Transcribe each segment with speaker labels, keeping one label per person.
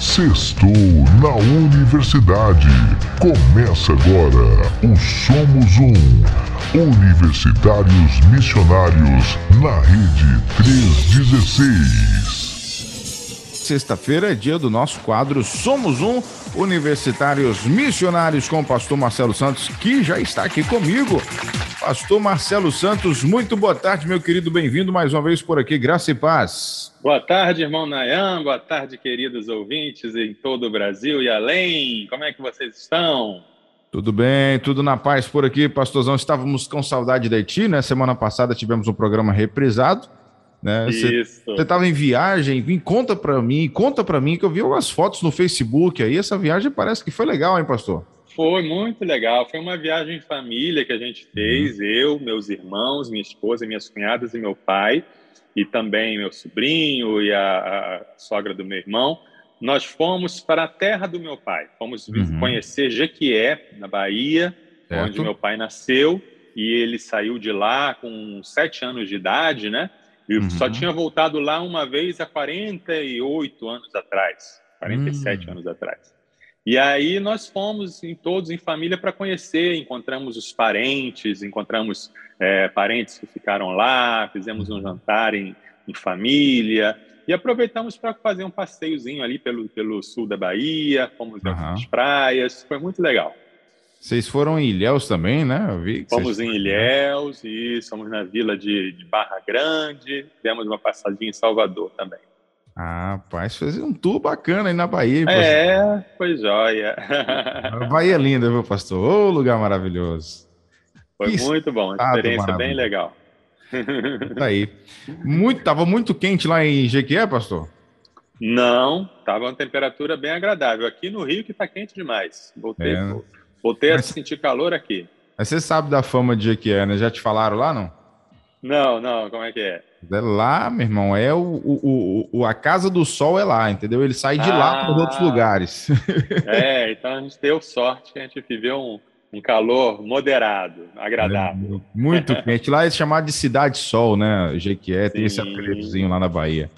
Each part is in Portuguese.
Speaker 1: Sextou na Universidade. Começa agora o Somos Um. Universitários Missionários na Rede 316.
Speaker 2: Sexta-feira é dia do nosso quadro Somos Um Universitários Missionários com o pastor Marcelo Santos, que já está aqui comigo. Pastor Marcelo Santos, muito boa tarde, meu querido. Bem-vindo mais uma vez por aqui. Graça e paz.
Speaker 3: Boa tarde, irmão Nayan. Boa tarde, queridos ouvintes em todo o Brasil e além. Como é que vocês estão?
Speaker 2: Tudo bem, tudo na paz por aqui, pastorzão. Estávamos com saudade da Haiti, né? Semana passada tivemos um programa reprisado. Né?
Speaker 3: Isso.
Speaker 2: Você estava em viagem, vim, conta para mim, conta para mim que eu vi algumas fotos no Facebook aí. Essa viagem parece que foi legal, hein, pastor?
Speaker 3: Foi muito legal. Foi uma viagem em família que a gente fez, uhum. eu, meus irmãos, minha esposa, minhas cunhadas e meu pai, e também meu sobrinho e a, a sogra do meu irmão. Nós fomos para a terra do meu pai. Fomos uhum. conhecer Jequié, na Bahia, certo. onde meu pai nasceu, e ele saiu de lá com sete anos de idade, né? E uhum. só tinha voltado lá uma vez há 48 anos atrás, 47 uhum. anos atrás. E aí nós fomos em todos em família para conhecer, encontramos os parentes, encontramos é, parentes que ficaram lá, fizemos um jantar em, em família e aproveitamos para fazer um passeiozinho ali pelo, pelo sul da Bahia, fomos uhum. nas praias, foi muito legal.
Speaker 2: Vocês foram em Ilhéus também, né? Eu
Speaker 3: vi fomos vocês... em Ilhéus e fomos na vila de, de Barra Grande, demos uma passadinha em Salvador também.
Speaker 2: Ah, rapaz, fazer um tour bacana aí na Bahia.
Speaker 3: É, foi jóia.
Speaker 2: A Bahia é linda, viu, pastor? Ô, lugar maravilhoso.
Speaker 3: Foi que muito bom, experiência bem legal.
Speaker 2: Tá aí. Muito, tava muito quente lá em Jequié, pastor?
Speaker 3: Não, tava uma temperatura bem agradável. Aqui no Rio que tá quente demais. Voltei, é. Voltei Mas, a sentir calor aqui.
Speaker 2: Mas você sabe da fama de Jequié, né? Já te falaram lá, não?
Speaker 3: Não, não, como é que é?
Speaker 2: É lá, meu irmão, é o, o, o, a casa do sol é lá, entendeu? Ele sai de ah, lá para outros lugares.
Speaker 3: É, então a gente deu sorte que a gente viveu um, um calor moderado, agradável.
Speaker 2: É, muito quente. Lá é chamado de Cidade Sol, né? Jequié, tem esse apelidozinho lá na Bahia.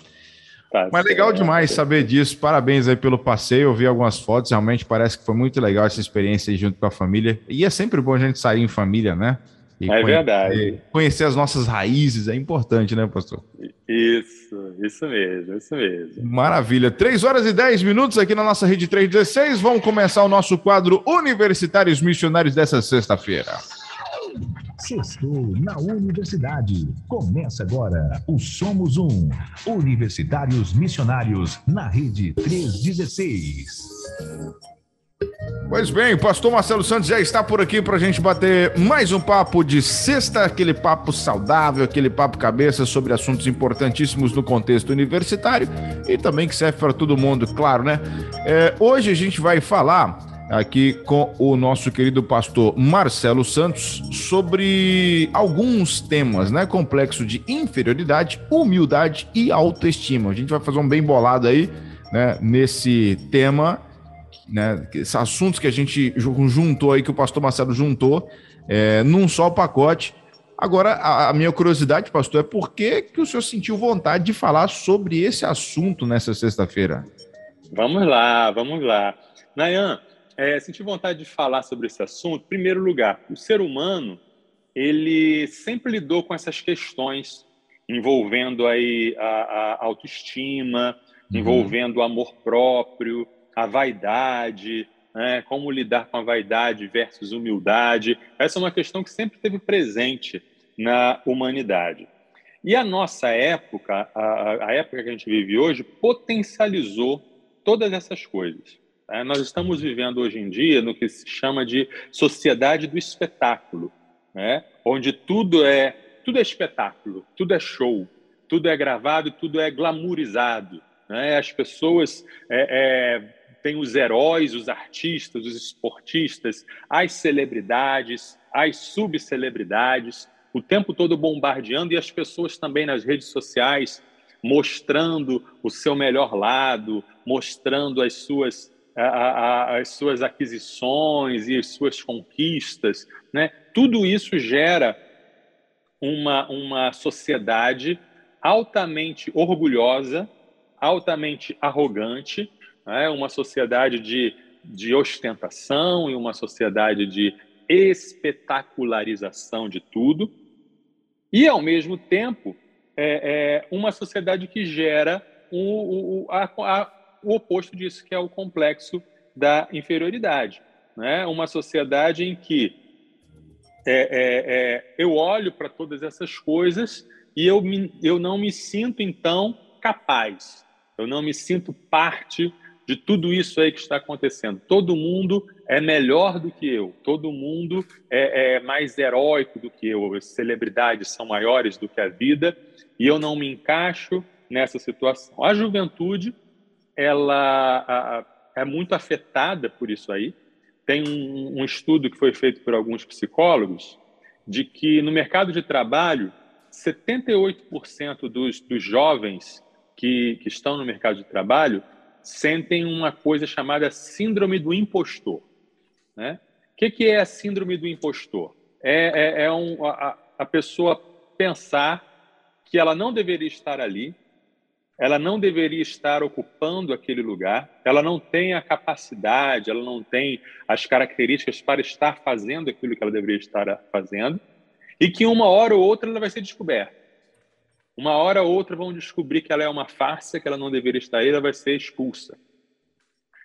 Speaker 2: Tá Mas legal demais saber disso. Parabéns aí pelo passeio. Eu vi algumas fotos, realmente parece que foi muito legal essa experiência aí junto com a família. E é sempre bom a gente sair em família, né?
Speaker 3: E é conhecer, verdade.
Speaker 2: Conhecer as nossas raízes é importante, né, pastor?
Speaker 3: Isso, isso mesmo, isso mesmo.
Speaker 2: Maravilha. 3 horas e 10 minutos aqui na nossa rede 316. Vamos começar o nosso quadro Universitários Missionários dessa sexta-feira.
Speaker 1: Sextou na Universidade. Começa agora o Somos Um. Universitários Missionários na Rede 316.
Speaker 2: Pois bem, pastor Marcelo Santos já está por aqui para a gente bater mais um papo de sexta, aquele papo saudável, aquele papo cabeça sobre assuntos importantíssimos no contexto universitário e também que serve para todo mundo, claro, né? É, hoje a gente vai falar aqui com o nosso querido pastor Marcelo Santos sobre alguns temas, né? Complexo de inferioridade, humildade e autoestima. A gente vai fazer um bem bolado aí, né? Nesse tema né? Esses assuntos que a gente juntou aí, que o pastor Marcelo juntou, é, num só pacote. Agora, a, minha curiosidade, pastor, é por que, que o senhor sentiu vontade de falar sobre esse assunto nessa sexta-feira?
Speaker 3: Vamos lá, vamos lá. Nayan, é, senti vontade de falar sobre esse assunto. Em primeiro lugar, o ser humano, ele sempre lidou com essas questões envolvendo aí a, a autoestima, uhum. envolvendo o amor próprio, a vaidade, né? como lidar com a vaidade versus humildade. Essa é uma questão que sempre esteve presente na humanidade. E a nossa época, a, a época que a gente vive hoje, potencializou todas essas coisas. Né? Nós estamos vivendo hoje em dia no que se chama de sociedade do espetáculo, né? onde tudo é tudo é espetáculo, tudo é show, tudo é gravado, tudo é glamourizado. Né? As pessoas é, é, tem os heróis, os artistas, os esportistas, as celebridades, as subcelebridades, o tempo todo bombardeando e as pessoas também nas redes sociais mostrando o seu melhor lado, mostrando as suas, a, a, as suas aquisições e as suas conquistas. Né? Tudo isso gera uma, uma sociedade altamente orgulhosa, altamente arrogante, né? uma sociedade de, de ostentação e uma sociedade de espetacularização de tudo, e, ao mesmo tempo, é, é uma sociedade que gera o, o, a, a, o oposto disso, que é o complexo da inferioridade. Né? Uma sociedade em que é, é, é, eu olho para todas essas coisas e eu, me, eu não me sinto, então, capaz, eu não me sinto parte de tudo isso aí que está acontecendo. Todo mundo é melhor do que eu, todo mundo é, é, mais heróico do que eu, as celebridades são maiores do que a vida e eu não me encaixo nessa situação. A juventude, ela a, é muito afetada por isso aí. Tem um, um estudo que foi feito por alguns psicólogos de que no mercado de trabalho, 78% dos, dos jovens que, que estão no mercado de trabalho sentem uma coisa chamada síndrome do impostor. Né? O que, que é a síndrome do impostor? É, é, é um, a, a pessoa pensar que ela não deveria estar ali, ela não deveria estar ocupando aquele lugar, ela não tem a capacidade, ela não tem as características para estar fazendo aquilo que ela deveria estar fazendo, e que uma hora ou outra ela vai ser descoberta. Uma hora ou outra vão descobrir que ela é uma farsa, que ela não deveria estar aí, ela vai ser expulsa.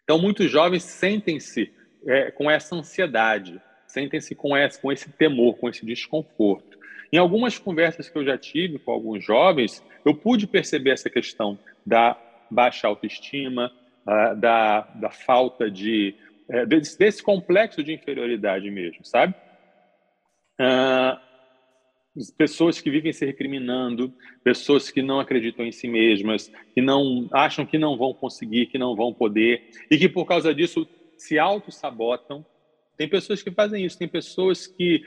Speaker 3: Então, muitos jovens sentem-se é, com essa ansiedade, sentem-se com esse, com esse temor, com esse desconforto. Em algumas conversas que eu já tive com alguns jovens, eu pude perceber essa questão da baixa autoestima, uh, da, da falta de. Uh, desse, desse, complexo de inferioridade mesmo, sabe? Uh, pessoas que vivem se recriminando, pessoas que não acreditam em si mesmas, que não acham que não vão conseguir, que não vão poder, e que por causa disso se auto-sabotam. Tem pessoas que fazem isso, tem pessoas que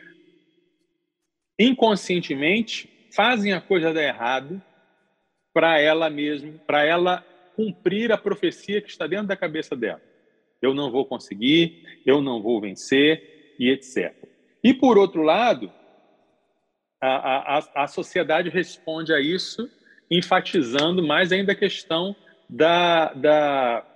Speaker 3: inconscientemente fazem a coisa dar errado para ela mesma, para ela cumprir a profecia que está dentro da cabeça dela. Eu não vou conseguir, eu não vou vencer e etc. E por outro lado, a, a, a sociedade responde a isso enfatizando mais ainda a questão da, da,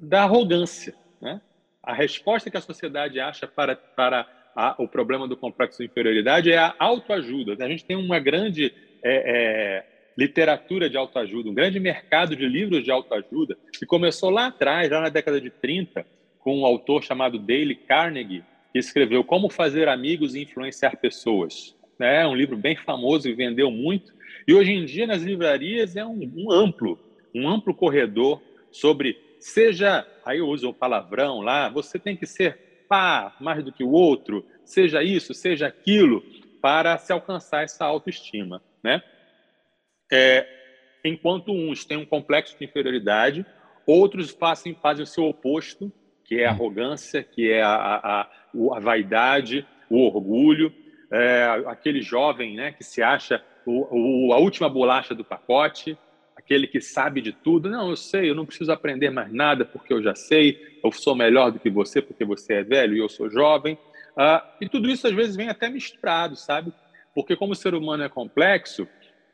Speaker 3: da arrogância. Né? A resposta que a sociedade acha para, para a, o problema do complexo de inferioridade é a autoajuda. A gente tem uma grande é, é, literatura de autoajuda, um grande mercado de livros de autoajuda, que começou lá atrás, já na década de 30, com um autor chamado Dale Carnegie, que escreveu Como Fazer Amigos e Influenciar Pessoas. É um livro bem famoso e vendeu muito. E hoje em dia, nas livrarias, é um, um amplo, um amplo corredor sobre, seja, aí eu uso o palavrão lá, você tem que ser pá mais do que o outro, seja isso, seja aquilo, para se alcançar essa autoestima. Né? É, enquanto uns têm um complexo de inferioridade, outros fazem, fazem o seu oposto, que é a arrogância, que é a, a, a vaidade, o orgulho, é, aquele jovem né, que se acha o, o, a última bolacha do pacote, aquele que sabe de tudo. Não, eu sei, eu não preciso aprender mais nada porque eu já sei, eu sou melhor do que você porque você é velho e eu sou jovem. Ah, e tudo isso às vezes vem até misturado, sabe? Porque como o ser humano é complexo,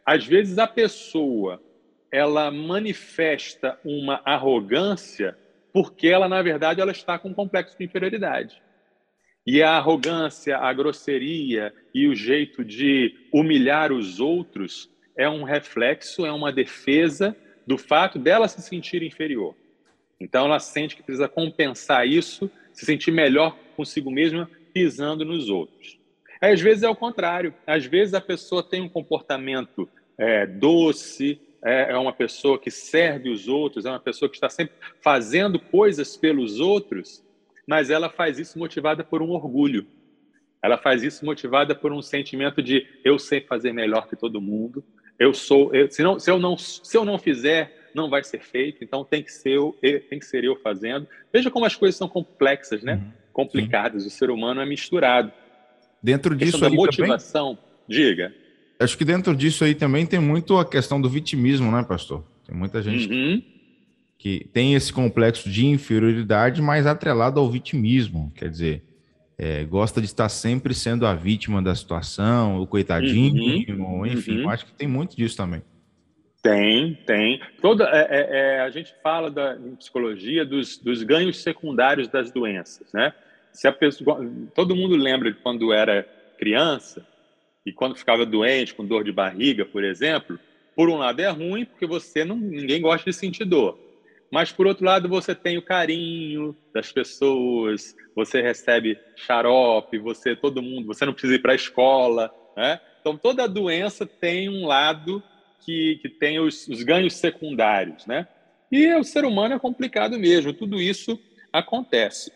Speaker 3: às vezes a pessoa ela manifesta uma arrogância porque ela na verdade ela está com um complexo de inferioridade. E a arrogância, a grosseria e o jeito de humilhar os outros é um reflexo, é uma defesa do fato dela se sentir inferior. Então ela sente que precisa compensar isso, se sentir melhor consigo mesma pisando nos outros. Às vezes é o contrário. Às vezes a pessoa tem um comportamento é, doce, é, é uma pessoa que serve os outros, é uma pessoa que está sempre fazendo coisas pelos outros, mas ela faz isso motivada por um orgulho. Ela faz isso motivada por um sentimento de eu sei fazer melhor que todo mundo, eu sou, eu, se, não, se, eu não, se eu não fizer, não vai ser feito, então tem que ser eu, tem que ser eu fazendo. Veja como as coisas são complexas, né? Uhum. Complicadas. Sim. O ser humano é misturado.
Speaker 2: Dentro disso
Speaker 3: da motivação, também, diga.
Speaker 2: Acho que dentro disso aí também tem muito a questão do vitimismo, né, pastor? Tem muita gente uhum. que tem esse complexo de inferioridade, mas atrelado ao vitimismo. Quer dizer, é, gosta de estar sempre sendo a vítima da situação, o coitadinho, uhum, enfim, uhum. acho que tem muito disso também.
Speaker 3: Tem, tem. Toda, é, é, é, a gente fala da, em psicologia dos, dos ganhos secundários das doenças, né? Se a pessoa, todo mundo lembra de quando era criança e quando ficava doente, com dor de barriga, por exemplo. Por um lado é ruim porque você não, ninguém gosta de sentir dor, mas por outro lado você tem o carinho das pessoas, você recebe xarope, você todo mundo, você não precisa ir para a escola, né? Então toda doença tem um lado que, que tem os, os ganhos secundários, né? E o ser humano é complicado mesmo, tudo isso acontece.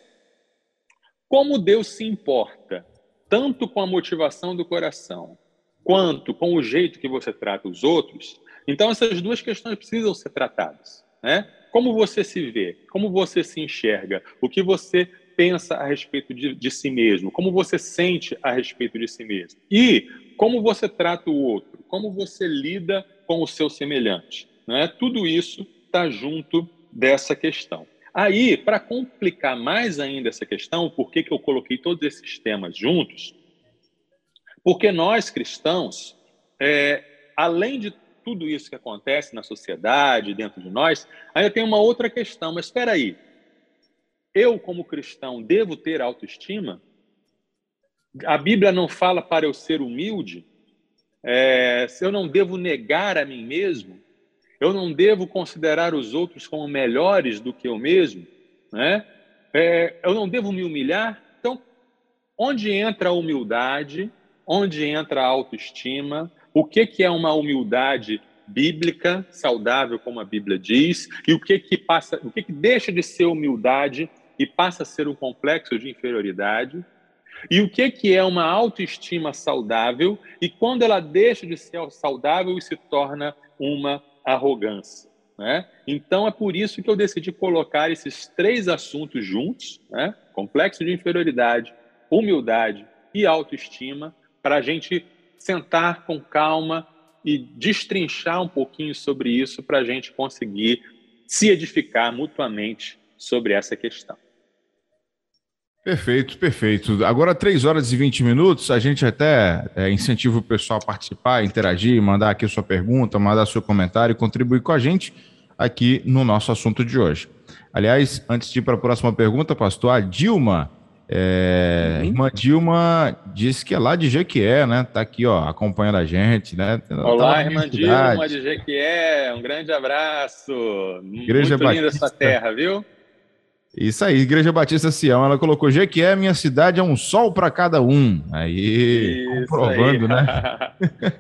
Speaker 3: Como Deus se importa tanto com a motivação do coração, quanto com o jeito que você trata os outros, então essas duas questões precisam ser tratadas, né? Como você se vê, como você se enxerga, o que você pensa a respeito de, de si mesmo, como você sente a respeito de si mesmo e como você trata o outro, como você lida com o seu semelhante. Né? Tudo isso está junto dessa questão. Aí, para complicar mais ainda essa questão, por que, que eu coloquei todos esses temas juntos? Porque nós cristãos, é, além de tudo isso que acontece na sociedade, dentro de nós, ainda tem uma outra questão. Mas espera aí, eu como cristão devo ter autoestima? A Bíblia não fala para eu ser humilde? É, eu não devo negar a mim mesmo, eu não devo considerar os outros como melhores do que eu mesmo, né? É, eu não devo me humilhar. Então, onde entra a humildade? Onde entra a autoestima? O que, que é uma humildade bíblica, saudável, como a Bíblia diz? E o que que passa? O que, que deixa de ser humildade e passa a ser um complexo de inferioridade? E o que, que é uma autoestima saudável e quando ela deixa de ser saudável e se torna uma arrogância. Né? Então é por isso que eu decidi colocar esses três assuntos juntos, né? complexo de inferioridade, humildade e autoestima, para a gente sentar com calma e destrinchar um pouquinho sobre isso para a gente conseguir se edificar mutuamente sobre essa questão.
Speaker 2: Perfeito, perfeito. Agora, 3 horas e 20 minutos, a gente até é, incentiva o pessoal a participar, interagir, mandar aqui sua pergunta, mandar seu comentário, contribuir com a gente aqui no nosso assunto de hoje. Aliás, antes de ir para a próxima pergunta, pastor, a Dilma, é, uhum. irmã Dilma disse que é lá de Jequié, né? Tá aqui, ó, acompanhando a gente, né?
Speaker 3: Olá, tá irmã Dilma de Jequié, um grande abraço. Igreja Muito linda essa terra, viu?
Speaker 2: Isso aí, Igreja Batista Sião, ela colocou Jequié, minha cidade é um sol para cada um. Aí, Isso comprovando, aí. né?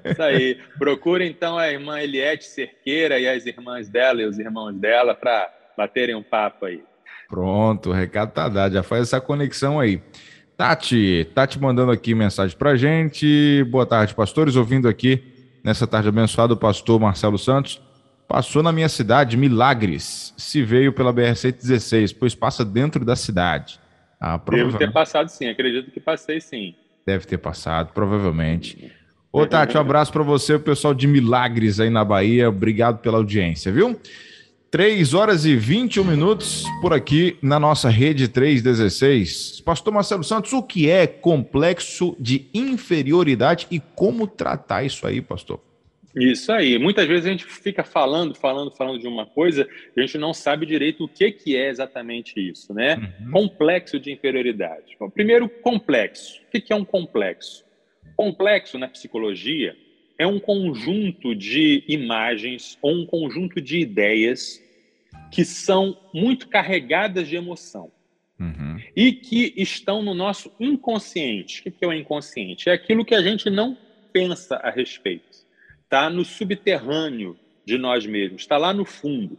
Speaker 3: Isso aí. Procura então a irmã Eliette Cerqueira e as irmãs dela e os irmãos dela para baterem um papo aí.
Speaker 2: Pronto, o recado tá dado, já faz essa conexão aí. Tati, Tati mandando aqui mensagem para gente. Boa tarde, pastores, ouvindo aqui nessa tarde abençoada o pastor Marcelo Santos. Passou na minha cidade, Milagres, se veio pela BR-116, pois passa dentro da cidade.
Speaker 3: Ah, Devo ter passado sim, acredito que passei sim.
Speaker 2: Deve ter passado, provavelmente. Ô, Tati, um abraço para você, o pessoal de Milagres aí na Bahia. Obrigado pela audiência, viu? 3 horas e 21 minutos por aqui na nossa rede 316. Pastor Marcelo Santos, o que é complexo de inferioridade e como tratar isso aí, pastor?
Speaker 3: Isso aí. Muitas vezes a gente fica falando, falando, falando de uma coisa, a gente não sabe direito o que, que é exatamente isso, né? Uhum. Complexo de inferioridade. Bom, primeiro, complexo. O que, que é um complexo? Complexo na psicologia é um conjunto de imagens ou um conjunto de ideias que são muito carregadas de emoção. Uhum. E que estão no nosso inconsciente. O que é o inconsciente? É aquilo que a gente não pensa a respeito está no subterrâneo de nós mesmos, está lá no fundo.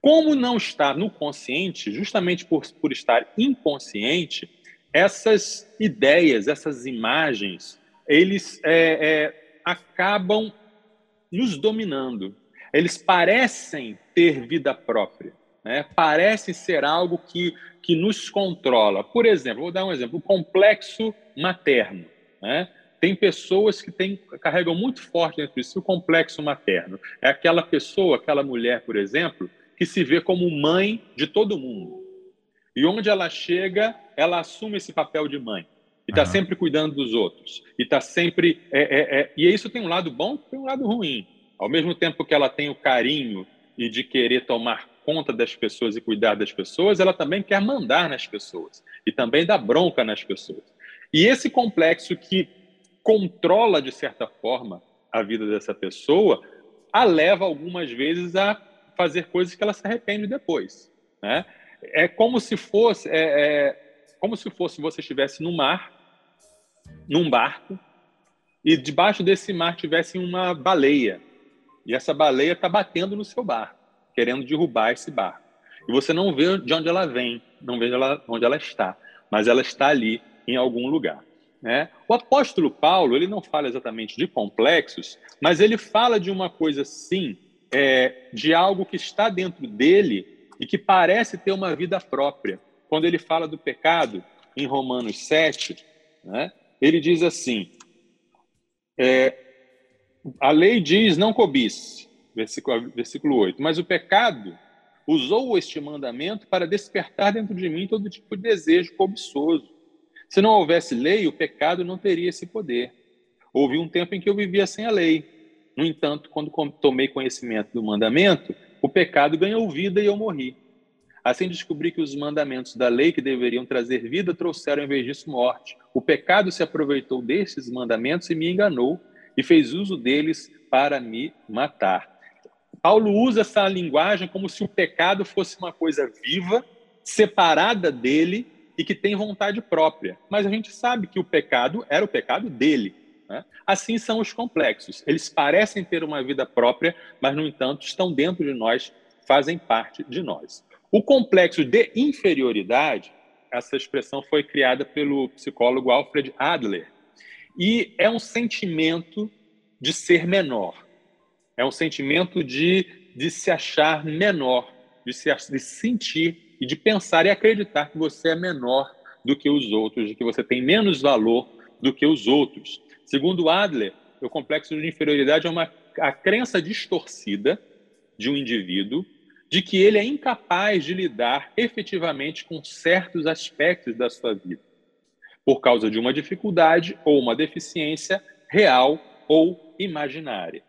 Speaker 3: Como não está no consciente, justamente por, por estar inconsciente, essas ideias, essas imagens, eles é, é, acabam nos dominando. Eles parecem ter vida própria, né? parecem ser algo que, que nos controla. Por exemplo, vou dar um exemplo: o complexo materno. Né? Tem pessoas que têm, carregam muito forte dentro de si o complexo materno. É aquela pessoa, aquela mulher, por exemplo, que se vê como mãe de todo mundo. E onde ela chega, ela assume esse papel de mãe. E está uhum. sempre cuidando dos outros. E está sempre. É, é, é... E isso tem um lado bom tem um lado ruim. Ao mesmo tempo que ela tem o carinho e de querer tomar conta das pessoas e cuidar das pessoas, ela também quer mandar nas pessoas e também dar bronca nas pessoas. E esse complexo que controla, de certa forma, a vida dessa pessoa, a leva algumas vezes a fazer coisas que ela se arrepende depois. Né? É como se fosse, é, é, como se fosse você estivesse no mar, num barco, e debaixo desse mar tivesse uma baleia. E essa baleia está batendo no seu barco, querendo derrubar esse barco. E você não vê de onde ela vem, não vê onde ela está, mas ela está ali em algum lugar. Né? O apóstolo Paulo ele não fala exatamente de complexos, mas ele fala de uma coisa sim, é, de algo que está dentro dele e que parece ter uma vida própria. Quando ele fala do pecado, em Romanos 7, né, ele diz assim: é, a lei diz não cobice, versículo, versículo 8, mas o pecado usou este mandamento para despertar dentro de mim todo tipo de desejo cobiçoso se não houvesse lei, o pecado não teria esse poder. Houve um tempo em que eu vivia sem a lei. No entanto, quando tomei conhecimento do mandamento, o pecado ganhou vida e eu morri. Assim descobri que os mandamentos da lei que deveriam trazer vida trouxeram em vez disso morte. O pecado se aproveitou destes mandamentos e me enganou e fez uso deles para me matar. Paulo usa essa linguagem como se o pecado fosse uma coisa viva, separada dele e que tem vontade própria. Mas a gente sabe que o pecado era o pecado dele. Né? Assim são os complexos. Eles parecem ter uma vida própria, mas, no entanto, estão dentro de nós, fazem parte de nós. O complexo de inferioridade, essa expressão foi criada pelo psicólogo Alfred Adler, e é um sentimento de ser menor. É um sentimento de, de se achar menor, de se de sentir e de pensar e acreditar que você é menor do que os outros, de que você tem menos valor do que os outros. Segundo Adler, o complexo de inferioridade é uma a crença distorcida de um indivíduo de que ele é incapaz de lidar efetivamente com certos aspectos da sua vida, por causa de uma dificuldade ou uma deficiência real ou imaginária.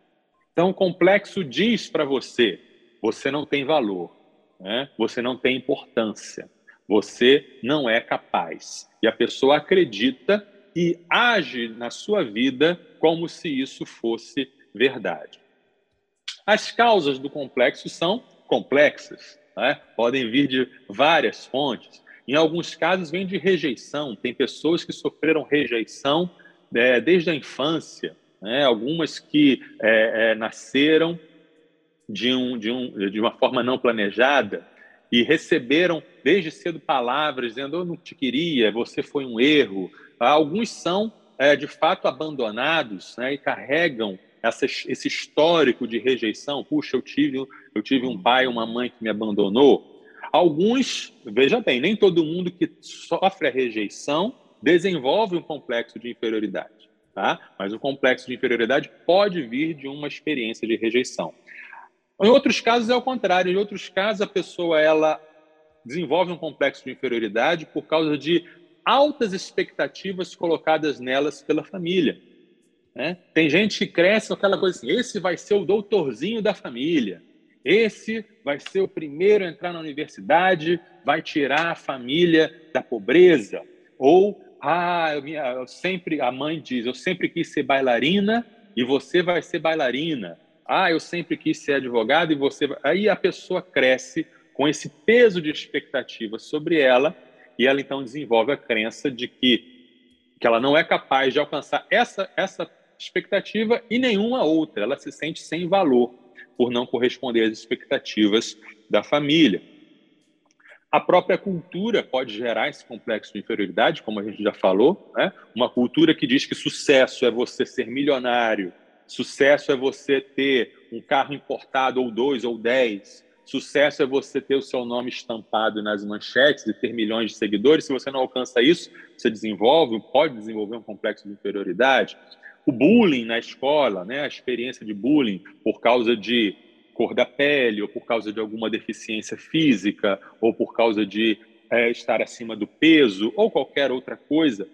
Speaker 3: Então, o complexo diz para você: você não tem valor, né? você não tem importância, você não é capaz. E a pessoa acredita e age na sua vida como se isso fosse verdade. As causas do complexo são complexas, né? podem vir de várias fontes. Em alguns casos, vem de rejeição. Tem pessoas que sofreram rejeição é, desde a infância, né? algumas que é, é, nasceram de, um, de, um, de uma forma não planejada e receberam desde cedo palavras dizendo: Eu não te queria, você foi um erro. Alguns são, é, de fato, abandonados né, e carregam essa, esse histórico de rejeição. Puxa, eu tive, eu tive um pai, uma mãe que me abandonou. Alguns, veja bem, nem todo mundo que sofre a rejeição desenvolve um complexo de inferioridade, tá? Mas o complexo de inferioridade pode vir de uma experiência de rejeição. Em outros casos é o contrário. Em outros casos a pessoa ela desenvolve um complexo de inferioridade por causa de altas expectativas colocadas nelas pela família. Né? Tem gente que cresce com aquela coisa assim: esse vai ser o doutorzinho da família, esse vai ser o primeiro a entrar na universidade, vai tirar a família da pobreza. Ou, ah, eu, eu sempre, a mãe diz: eu sempre quis ser bailarina e você vai ser bailarina. Ah, eu sempre quis ser advogado e você. Aí a pessoa cresce com esse peso de expectativa sobre ela e ela então desenvolve a crença de que, que ela não é capaz de alcançar essa, essa expectativa e nenhuma outra. Ela se sente sem valor por não corresponder às expectativas da família. A própria cultura pode gerar esse complexo de inferioridade, como a gente já falou, né? uma cultura que diz que sucesso é você ser milionário, Sucesso é você ter um carro importado, ou dois, ou dez. Sucesso é você ter o seu nome estampado nas manchetes e ter milhões de seguidores. Se você não alcança isso, você desenvolve, pode desenvolver um complexo de inferioridade. O bullying na escola, né? a experiência de bullying por causa de cor da pele, ou por causa de alguma deficiência física, ou por causa de é, estar acima do peso, ou qualquer outra coisa,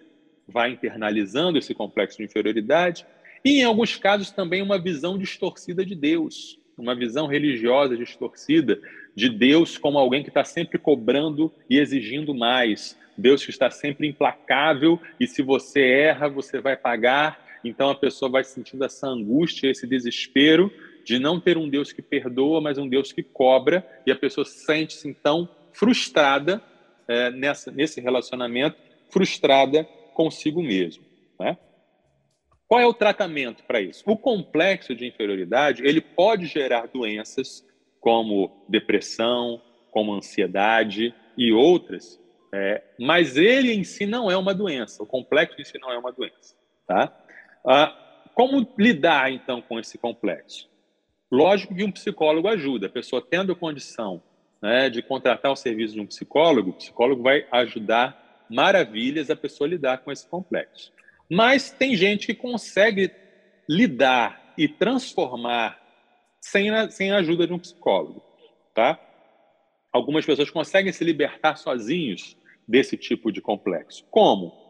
Speaker 3: vai internalizando esse complexo de inferioridade. E, em alguns casos, também uma visão distorcida de Deus, uma visão religiosa distorcida de Deus como alguém que está sempre cobrando e exigindo mais. Deus que está sempre implacável e se você erra, você vai pagar. Então a pessoa vai sentindo essa angústia, esse desespero de não ter um Deus que perdoa, mas um Deus que cobra, e a pessoa sente-se então frustrada é, nessa, nesse relacionamento, frustrada consigo mesmo. Né? Qual é o tratamento para isso? O complexo de inferioridade ele pode gerar doenças como depressão, como ansiedade e outras, é, mas ele em si não é uma doença. O complexo em si não é uma doença. Tá? Ah, como lidar então com esse complexo? Lógico que um psicólogo ajuda. A pessoa tendo condição né, de contratar o serviço de um psicólogo, o psicólogo vai ajudar maravilhas a pessoa lidar com esse complexo. Mas tem gente que consegue lidar e transformar sem a, sem a ajuda de um psicólogo, tá? Algumas pessoas conseguem se libertar sozinhos desse tipo de complexo. Como?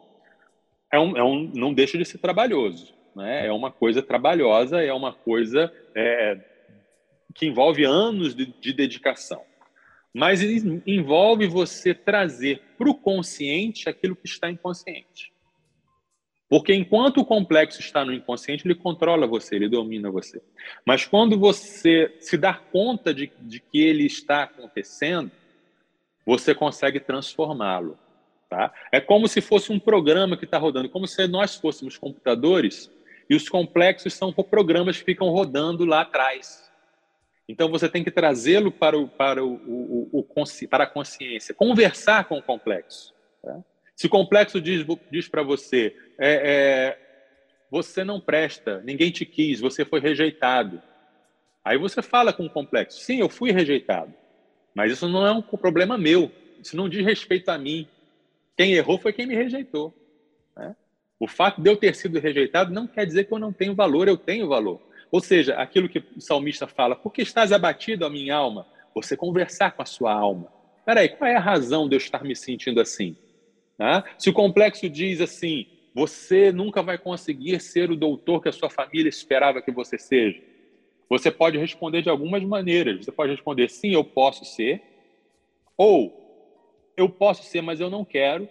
Speaker 3: É um, é um, não deixa de ser trabalhoso. Né? É uma coisa trabalhosa, é uma coisa é, que envolve anos de, de dedicação. Mas envolve você trazer para o consciente aquilo que está inconsciente. Porque enquanto o complexo está no inconsciente, ele controla você, ele domina você. Mas quando você se dá conta de, de que ele está acontecendo, você consegue transformá-lo. Tá? É como se fosse um programa que está rodando, como se nós fôssemos computadores e os complexos são programas que ficam rodando lá atrás. Então você tem que trazê-lo para, o, para, o, o, o, para a consciência, conversar com o complexo. Tá? Se o complexo diz, diz para você, é, é, você não presta, ninguém te quis, você foi rejeitado. Aí você fala com o complexo, sim, eu fui rejeitado, mas isso não é um problema meu, isso não diz respeito a mim. Quem errou foi quem me rejeitou. Né? O fato de eu ter sido rejeitado não quer dizer que eu não tenho valor, eu tenho valor. Ou seja, aquilo que o salmista fala, por que estás abatido a minha alma? Você conversar com a sua alma. Peraí, qual é a razão de eu estar me sentindo assim? Né? Se o complexo diz assim, você nunca vai conseguir ser o doutor que a sua família esperava que você seja, você pode responder de algumas maneiras. Você pode responder sim, eu posso ser, ou eu posso ser, mas eu não quero,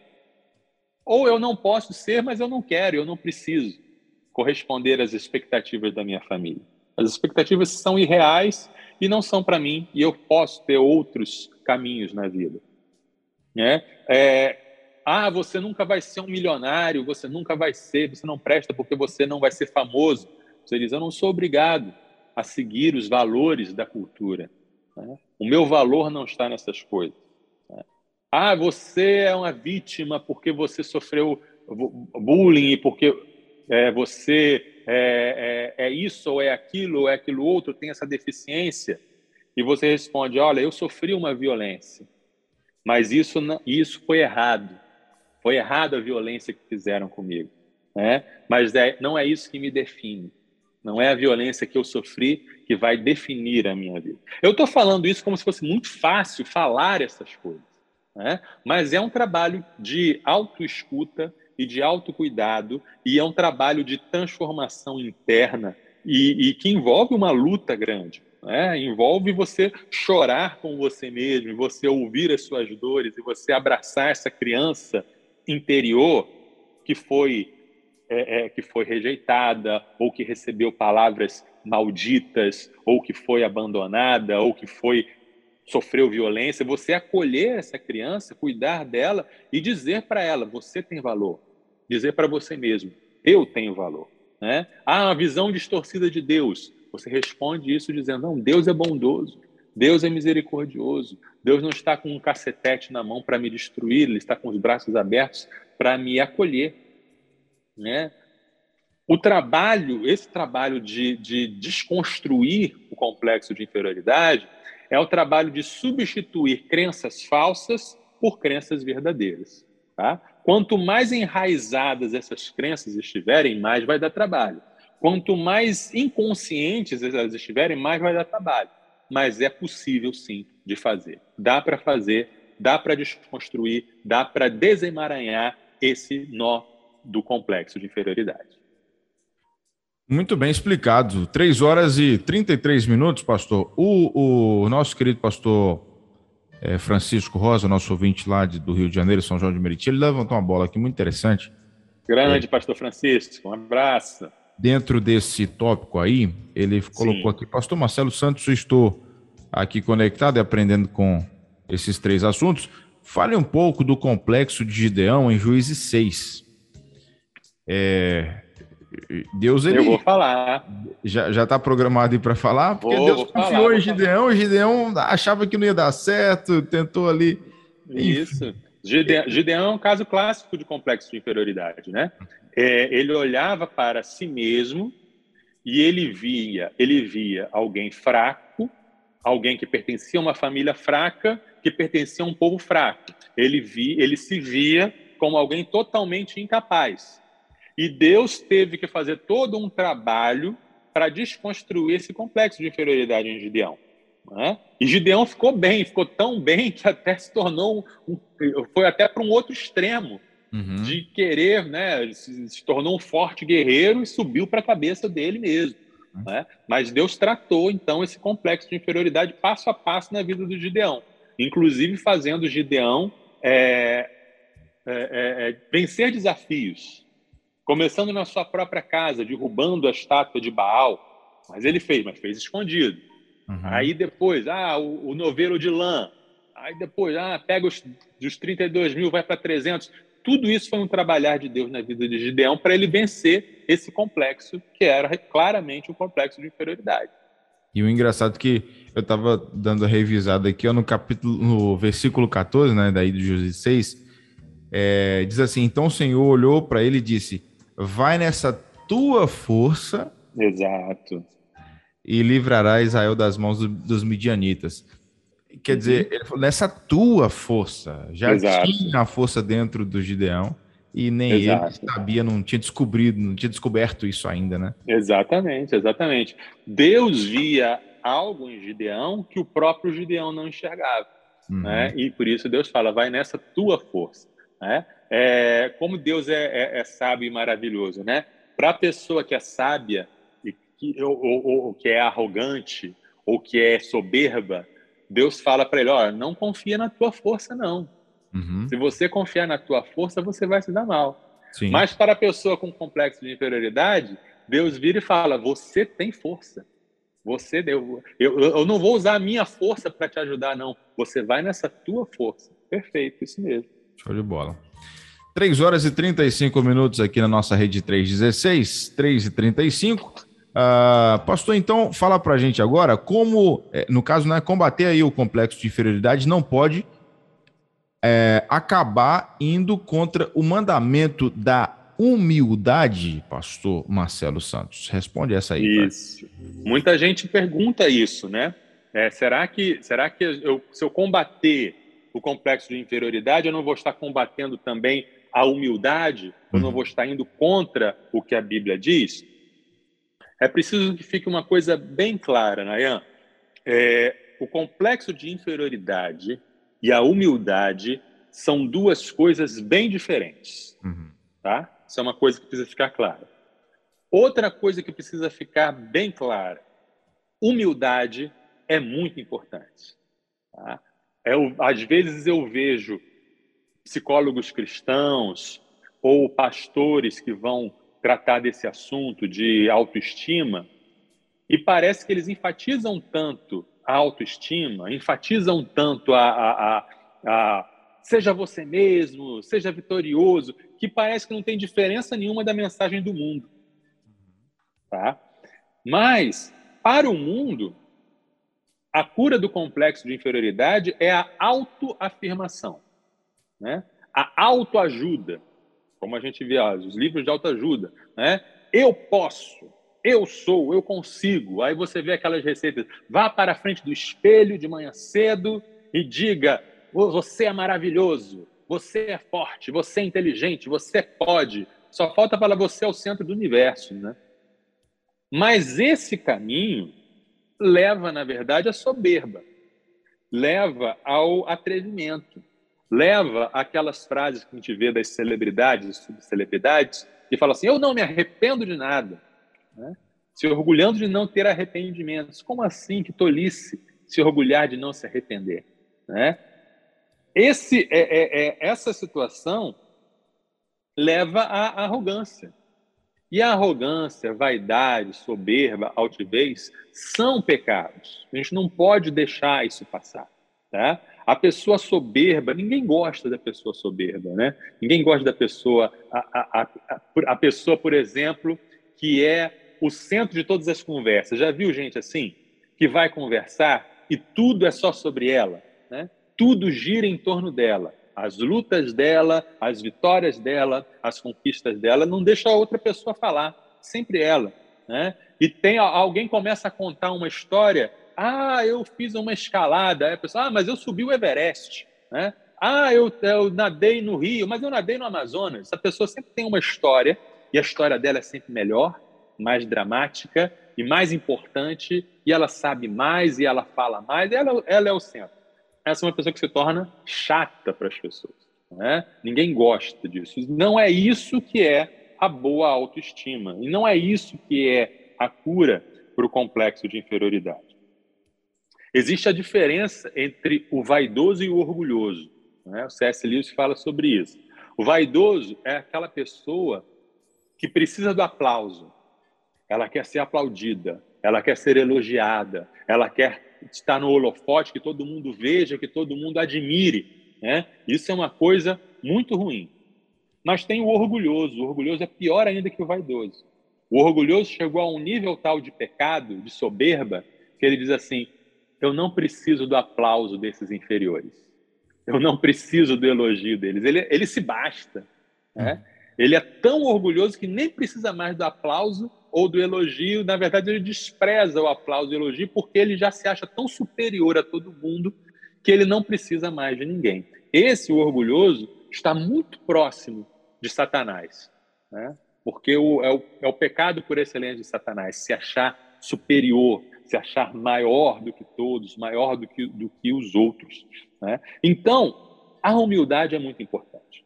Speaker 3: ou eu não posso ser, mas eu não quero, eu não preciso corresponder às expectativas da minha família. As expectativas são irreais e não são para mim, e eu posso ter outros caminhos na vida. Né? É, ah, você nunca vai ser um milionário, você nunca vai ser, você não presta porque você não vai ser famoso. Você diz, eu não sou obrigado a seguir os valores da cultura. Né? O meu valor não está nessas coisas. Ah, você é uma vítima porque você sofreu bullying e porque é, você é, é, é, isso ou é aquilo ou é aquilo outro, tem essa deficiência. E você responde, olha, eu sofri uma violência, mas isso, isso foi errado. Foi errada a violência que fizeram comigo. Né? Mas é, não é isso que me define. Não é a violência que eu sofri que vai definir a minha vida. Eu estou falando isso como se fosse muito fácil falar essas coisas. Né? Mas é um trabalho de autoescuta e de autocuidado, e é um trabalho de transformação interna e, e que envolve uma luta grande. Né? Envolve você chorar com você mesmo, você ouvir as suas dores, e você abraçar essa criança interior que foi é, é, que foi rejeitada ou que recebeu palavras malditas ou que foi abandonada ou que foi sofreu violência, você acolher essa criança, cuidar dela e dizer para ela: você tem valor. Dizer para você mesmo: eu tenho valor. Né? Ah, uma visão distorcida de Deus. Você responde isso dizendo: não, Deus é bondoso. Deus é misericordioso. Deus não está com um cacetete na mão para me destruir, Ele está com os braços abertos para me acolher. Né? O trabalho, esse trabalho de, de desconstruir o complexo de inferioridade, é o trabalho de substituir crenças falsas por crenças verdadeiras. Tá? Quanto mais enraizadas essas crenças estiverem, mais vai dar trabalho. Quanto mais inconscientes elas estiverem, mais vai dar trabalho mas é possível sim de fazer. Dá para fazer, dá para desconstruir, dá para desemaranhar esse nó do complexo de inferioridade.
Speaker 2: Muito bem explicado. 3 horas e 33 minutos, pastor. O, o nosso querido pastor é, Francisco Rosa, nosso ouvinte lá de, do Rio de Janeiro, São João de Meriti, ele levantou uma bola aqui muito interessante.
Speaker 3: Grande, é, pastor Francisco, um abraço.
Speaker 2: Dentro desse tópico aí, ele colocou Sim. aqui, pastor Marcelo Santos, estou aqui conectado e aprendendo com esses três assuntos. Fale um pouco do complexo de Gideão em Juízes 6. É, Deus ele.
Speaker 3: Eu vou falar.
Speaker 2: Já, já tá programado para falar, porque vou, Deus vou confiou falar, em Gideão, e Gideão achava que não ia dar certo, tentou ali.
Speaker 3: Isso. Gideão, Gideão é um caso clássico de complexo de inferioridade, né? É, ele olhava para si mesmo e ele via, ele via alguém fraco, alguém que pertencia a uma família fraca, que pertencia a um povo fraco. Ele via, ele se via como alguém totalmente incapaz. E Deus teve que fazer todo um trabalho para desconstruir esse complexo de inferioridade em Gideão. Né? E Gideão ficou bem, ficou tão bem que até se tornou, um, foi até para um outro extremo uhum. de querer, né? Se, se, tornou um forte guerreiro e subiu para a cabeça dele mesmo. Uhum. Né? Mas Deus tratou então esse complexo de inferioridade passo a passo na vida do Gideão, inclusive fazendo Gideão é, é, é, é vencer desafios, começando na sua própria casa, derrubando a estátua de Baal. Mas ele fez, mas fez escondido. Uhum. Aí depois, ah, o, o novelo de lã. Aí depois, ah, pega os dos 32 mil, vai para 300. Tudo isso foi um trabalhar de Deus na vida de Gideão para ele vencer esse complexo, que era claramente um complexo de inferioridade.
Speaker 2: E o engraçado é que eu estava dando a revisada aqui ó, no capítulo, no versículo 14, né, daí de José 6, é, diz assim: Então o Senhor olhou para ele e disse: vai nessa tua força.
Speaker 3: Exato.
Speaker 2: E livrará Israel das mãos do, dos midianitas. Quer uhum. dizer, ele falou, nessa tua força. Já Exato. tinha a força dentro do Gideão e nem Exato. ele sabia, não tinha descobrido, não tinha descoberto isso ainda, né?
Speaker 3: Exatamente, exatamente. Deus via algo em Gideão que o próprio Gideão não enxergava. Uhum. Né? E por isso Deus fala, vai nessa tua força. Né? É, como Deus é, é, é, sábio e maravilhoso, né? Para a pessoa que é sábia e que, ou, ou, ou, que é arrogante ou que é soberba, Deus fala para ele: ó, não confia na tua força, não. Uhum. Se você confiar na tua força, você vai se dar mal. Sim. Mas para a pessoa com complexo de inferioridade, Deus vira e fala: você tem força. Você deu. Eu, eu não vou usar a minha força para te ajudar, não. Você vai nessa tua força. Perfeito, isso mesmo.
Speaker 2: Show de bola. 3 horas e 35 minutos aqui na nossa rede 316, 3 e 35. Uh, pastor, então, fala para a gente agora como, é, no caso, né, combater aí o complexo de inferioridade não pode é, acabar indo contra o mandamento da humildade, pastor Marcelo Santos. Responde essa aí.
Speaker 3: Isso. Muita gente pergunta isso, né? É, será que, será que eu, se eu combater o complexo de inferioridade, eu não vou estar combatendo também a humildade, eu não uhum. vou estar indo contra o que a Bíblia diz? É preciso que fique uma coisa bem clara, Nayan. É, o complexo de inferioridade e a humildade são duas coisas bem diferentes. Uhum. Tá? Isso é uma coisa que precisa ficar clara. Outra coisa que precisa ficar bem clara: humildade é muito importante. Tá? É, às vezes eu vejo psicólogos cristãos ou pastores que vão tratar desse assunto de autoestima e parece que eles enfatizam tanto a autoestima, enfatizam tanto a, a, a, a seja você mesmo, seja vitorioso, que parece que não tem diferença nenhuma da mensagem do mundo. Tá? Mas, para o mundo, a cura do complexo de inferioridade é a autoafirmação, né? a autoajuda, como a gente vê os livros de autoajuda. Né? Eu posso, eu sou, eu consigo. Aí você vê aquelas receitas. Vá para a frente do espelho de manhã cedo e diga: você é maravilhoso, você é forte, você é inteligente, você pode. Só falta falar você é o centro do universo, né? Mas esse caminho leva, na verdade, à soberba, leva ao atrevimento, leva aquelas frases que a gente vê das celebridades, subcelebridades, que falam assim: Eu não me arrependo de nada, Né? Se orgulhando de não ter arrependimentos. Como assim que tolice se orgulhar de não se arrepender? Né? Esse, é, é, é, essa situação leva à arrogância. E a arrogância, vaidade, soberba, altivez são pecados. A gente não pode deixar isso passar. Tá? A pessoa soberba, ninguém gosta da pessoa soberba, né? Ninguém gosta da pessoa, a, a, a, a pessoa, por exemplo, que é o centro de todas as conversas. Já viu gente assim? Que vai conversar e tudo é só sobre ela, né? Tudo gira em torno dela. As lutas dela, as vitórias dela, as conquistas dela, não deixa a outra pessoa falar, sempre ela, né? E tem alguém começa a contar uma história ah, eu fiz uma escalada. A pessoa, ah, mas eu subi o Everest. Né? Ah, eu, eu nadei no Rio, mas eu nadei no Amazonas. A pessoa sempre tem uma história, e a história dela é sempre melhor, mais dramática e mais importante, e ela sabe mais, e ela fala mais, ela, ela é o centro. Essa é uma pessoa que se torna chata para as pessoas. Né? Ninguém gosta disso. Não é isso que é a boa autoestima. E não é isso que é a cura para o complexo de inferioridade. Existe a diferença entre o vaidoso e o orgulhoso. Né? O C.S. Lewis fala sobre isso. O vaidoso é aquela pessoa que precisa do aplauso. Ela quer ser aplaudida, ela quer ser elogiada, ela quer estar no holofote, que todo mundo veja, que todo mundo admire. Né? Isso é uma coisa muito ruim. Mas tem o orgulhoso. O orgulhoso é pior ainda que o vaidoso. O orgulhoso chegou a um nível tal de pecado, de soberba, que ele diz assim: eu não preciso do aplauso desses inferiores. Eu não preciso do elogio deles. Ele, ele se basta. Né? Ele é tão orgulhoso que nem precisa mais do aplauso ou do elogio. Na verdade, ele despreza o aplauso e o elogio porque ele já se acha tão superior a todo mundo que ele não precisa mais de ninguém. Esse orgulhoso está muito próximo de Satanás, né? porque o, é, o, é o pecado por excelência de Satanás, se achar superior, se achar maior do que todos, maior do que, do que os outros. Né? Então, a humildade é muito importante.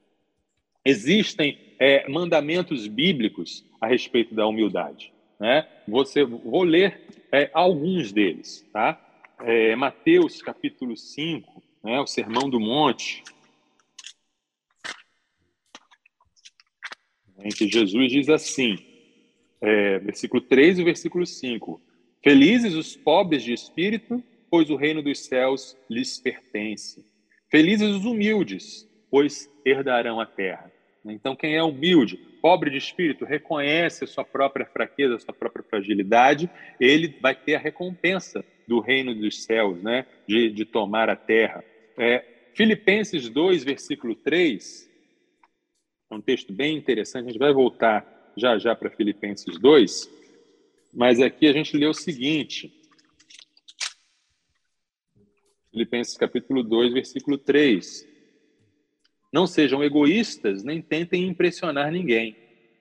Speaker 3: Existem é, mandamentos bíblicos a respeito da humildade. Né? Você, vou ler é, alguns deles. Tá? É, Mateus capítulo 5, né, o Sermão do Monte, em que Jesus diz assim, é, versículo 3 e versículo 5: Felizes os pobres de espírito, pois o reino dos céus lhes pertence. Felizes os humildes, pois herdarão a terra. Então, quem é humilde, pobre de espírito, reconhece a sua própria fraqueza, a sua própria fragilidade, ele vai ter a recompensa do reino dos céus, né? de, de tomar a terra. É, Filipenses 2, versículo 3, é um texto bem interessante, a gente vai voltar já já para Filipenses 2. Mas aqui a gente lê o seguinte. Filipenses capítulo 2, versículo 3. Não sejam egoístas, nem tentem impressionar ninguém.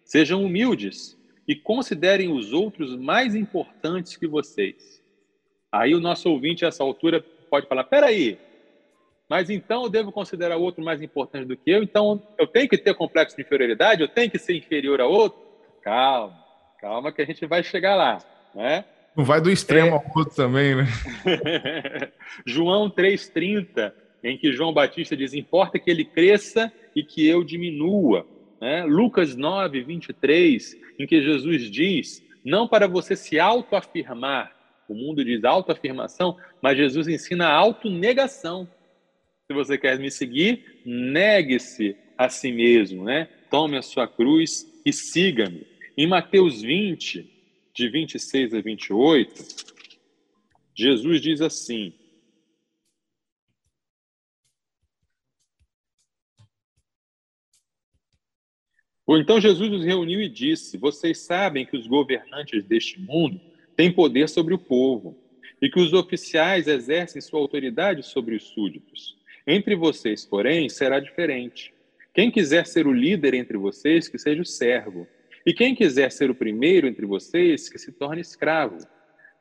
Speaker 3: Sejam humildes e considerem os outros mais importantes que vocês. Aí o nosso ouvinte, a essa altura, pode falar: peraí, mas então eu devo considerar o outro mais importante do que eu? Então eu tenho que ter complexo de inferioridade? Eu tenho que ser inferior a outro? Calma. Calma que a gente vai chegar lá, né?
Speaker 2: Não vai do extremo é... ao outro também, né?
Speaker 3: João 3,30, em que João Batista diz: importa que ele cresça e que eu diminua. Né? Lucas 9, 23, em que Jesus diz: não para você se autoafirmar, o mundo diz autoafirmação, mas Jesus ensina a autonegação. Se você quer me seguir, negue-se a si mesmo, né? Tome a sua cruz e siga-me. Em Mateus 20, de 26 a 28, Jesus diz assim: Ou então Jesus os reuniu e disse: Vocês sabem que os governantes deste mundo têm poder sobre o povo e que os oficiais exercem sua autoridade sobre os súditos. Entre vocês, porém, será diferente. Quem quiser ser o líder entre vocês, que seja o servo. E quem quiser ser o primeiro entre vocês, que se torne escravo.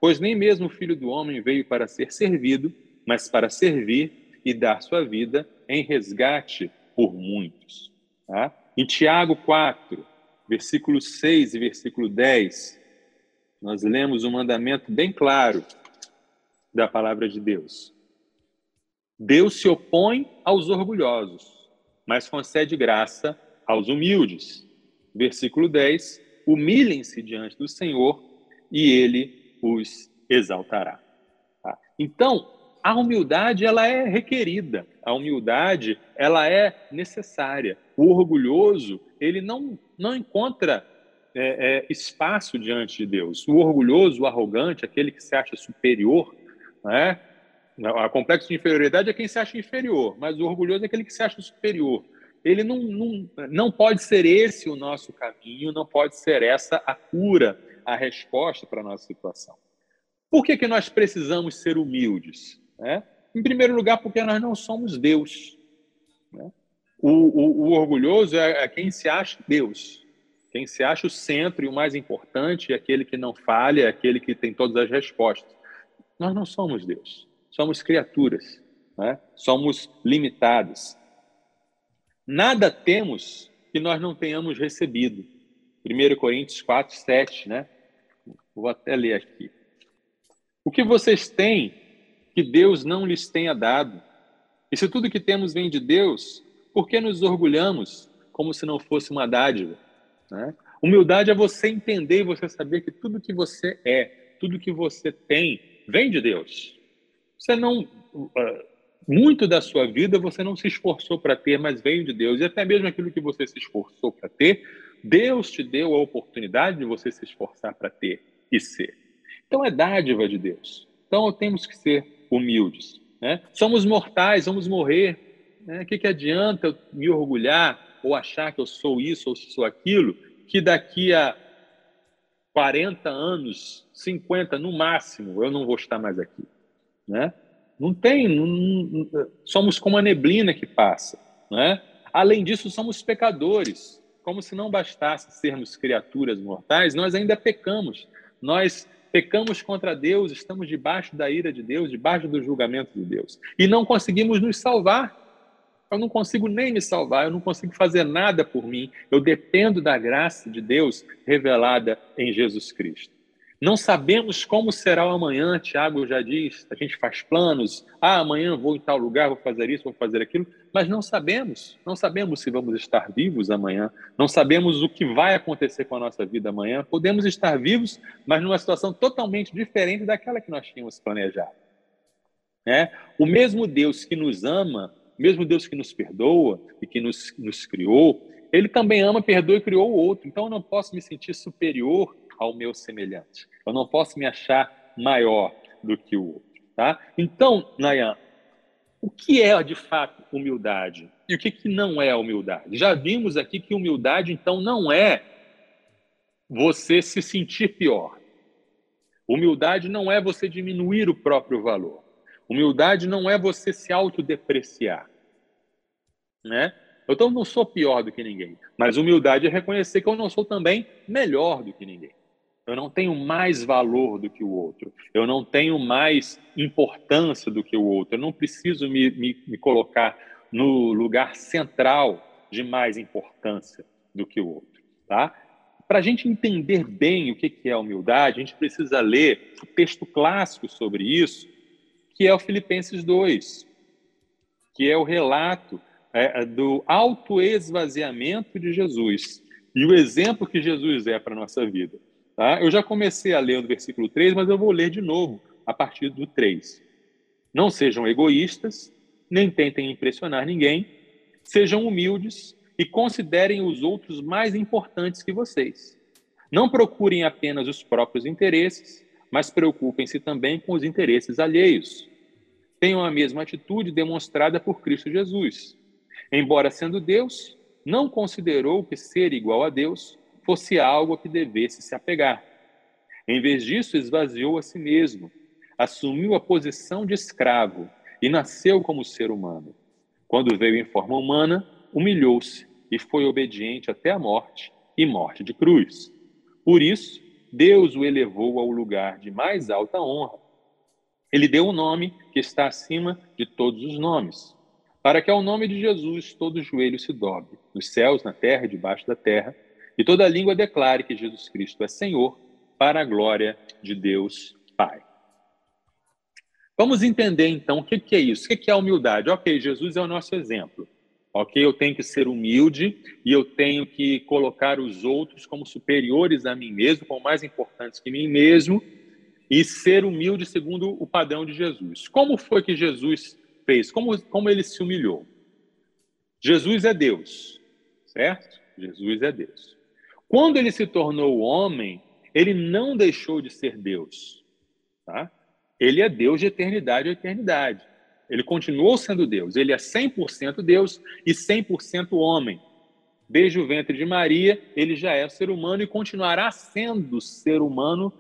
Speaker 3: Pois nem mesmo o filho do homem veio para ser servido, mas para servir e dar sua vida em resgate por muitos. Tá? Em Tiago 4, versículo 6 e versículo 10, Nós lemos um mandamento bem claro da palavra de Deus. Deus se opõe aos orgulhosos, mas concede graça aos humildes. Versículo 10: Humilhem-se diante do Senhor e ele os exaltará. Tá? Então, a humildade ela é requerida, a humildade ela é necessária. O orgulhoso ele não não encontra é, é, espaço diante de Deus. O orgulhoso, o arrogante, aquele que se acha superior, né? A complexo de inferioridade é quem se acha inferior, mas o orgulhoso é aquele que se acha superior. Ele não, não, não pode ser esse o nosso caminho, não pode ser essa a cura, a resposta para a nossa situação. Por que, que nós precisamos ser humildes? Né? Em primeiro lugar, porque nós não somos Deus. Né? O, o, o, orgulhoso é, é quem se acha Deus. Quem se acha o centro e o mais importante é aquele que não falha, é aquele que tem todas as respostas. Nós não somos Deus somos criaturas, né? somos limitados. Nada temos que nós não tenhamos recebido. 1 Coríntios 4, 7, né? Vou até ler aqui. O que vocês têm que Deus não lhes tenha dado? E se tudo que temos vem de Deus, por que nos orgulhamos como se não fosse uma dádiva? Né? Humildade é você entender e você saber que tudo que você é, tudo que você tem, vem de Deus. Você não. Ah, muito da sua vida você não se esforçou para ter, mas veio de Deus. E até mesmo aquilo que você se esforçou para ter, Deus te deu a oportunidade de você se esforçar para ter e ser. Então é dádiva de Deus. Então temos que ser humildes. Né? Somos mortais, vamos morrer. Né? O que, que adianta me orgulhar ou achar que eu sou isso ou sou aquilo, que daqui a 40 anos, 50 no máximo, eu não vou estar mais aqui? né? Não tem, não, somos como a neblina que passa, né? Além disso, somos pecadores. Como se não bastasse sermos criaturas mortais, nós ainda pecamos. Nós pecamos contra Deus, estamos debaixo da ira de Deus, debaixo do julgamento de Deus. E não conseguimos nos salvar. Eu não consigo nem me salvar, eu não consigo fazer nada por mim. Eu dependo da graça de Deus revelada em Jesus Cristo. Não sabemos como será o amanhã, Tiago já diz. A gente faz planos. Ah, amanhã vou em tal lugar, vou fazer isso, vou fazer aquilo. Mas não sabemos. Não sabemos se vamos estar vivos amanhã. Não sabemos o que vai acontecer com a nossa vida amanhã. Podemos estar vivos, mas numa situação totalmente diferente daquela que nós tínhamos planejado. É? O mesmo Deus que nos ama, o mesmo Deus que nos perdoa e que nos, nos criou, ele também ama, perdoa e criou o outro. Então eu não posso me sentir superior ao meu semelhante. Eu não posso me achar maior do que o outro. Tá? Então, Nayan, o que é de fato humildade? E o que, que não é humildade? Já vimos aqui que humildade, então, não é você se sentir pior. Humildade não é você diminuir o próprio valor. Humildade não é você se autodepreciar. Né? Então, não sou pior do que ninguém, mas humildade é reconhecer que eu não sou também melhor do que ninguém. Eu não tenho mais valor do que o outro. Eu não tenho mais importância do que o outro. Eu não preciso me, me, me colocar no lugar central de mais importância do que o outro. Tá? Para a gente entender bem o que é humildade, a gente precisa ler o texto clássico sobre isso, que é o Filipenses 2, que é o relato é, do autoesvaziamento de Jesus e o exemplo que Jesus é para a nossa vida. Tá? Eu já comecei a ler o versículo 3, mas eu vou ler de novo a partir do 3. Não sejam egoístas, nem tentem impressionar ninguém, sejam humildes e considerem os outros mais importantes que vocês. Não procurem apenas os próprios interesses, mas preocupem-se também com os interesses alheios. Tenham a mesma atitude demonstrada por Cristo Jesus. Embora sendo Deus, não considerou que ser igual a Deus fosse algo a que devesse se apegar. Em vez disso, esvaziou a si mesmo, assumiu a posição de escravo e nasceu como ser humano. Quando veio em forma humana, humilhou-se e foi obediente até a morte e morte de cruz. Por isso, Deus o elevou ao lugar de mais alta honra. Ele deu o um nome que está acima de todos os nomes, para que ao nome de Jesus todo joelho se dobre, nos céus, na terra e debaixo da terra, e toda língua declare que Jesus Cristo é Senhor, para a glória de Deus Pai. Vamos entender então o que, é isso, o que é humildade. Ok, Jesus é o nosso exemplo. Ok, eu tenho que ser humilde e eu tenho que colocar os outros como superiores a mim mesmo, como mais importantes que mim mesmo, e ser humilde segundo o padrão de Jesus. Como foi que Jesus fez? Como, como ele se humilhou? Jesus é Deus, certo? Jesus é Deus. Quando ele se tornou homem, ele não deixou de ser Deus, tá? Ele é Deus de eternidade a eternidade. Ele continuou sendo Deus. Ele é 100% Deus e 100% homem. Desde o ventre de Maria, ele já é ser humano e continuará sendo ser humano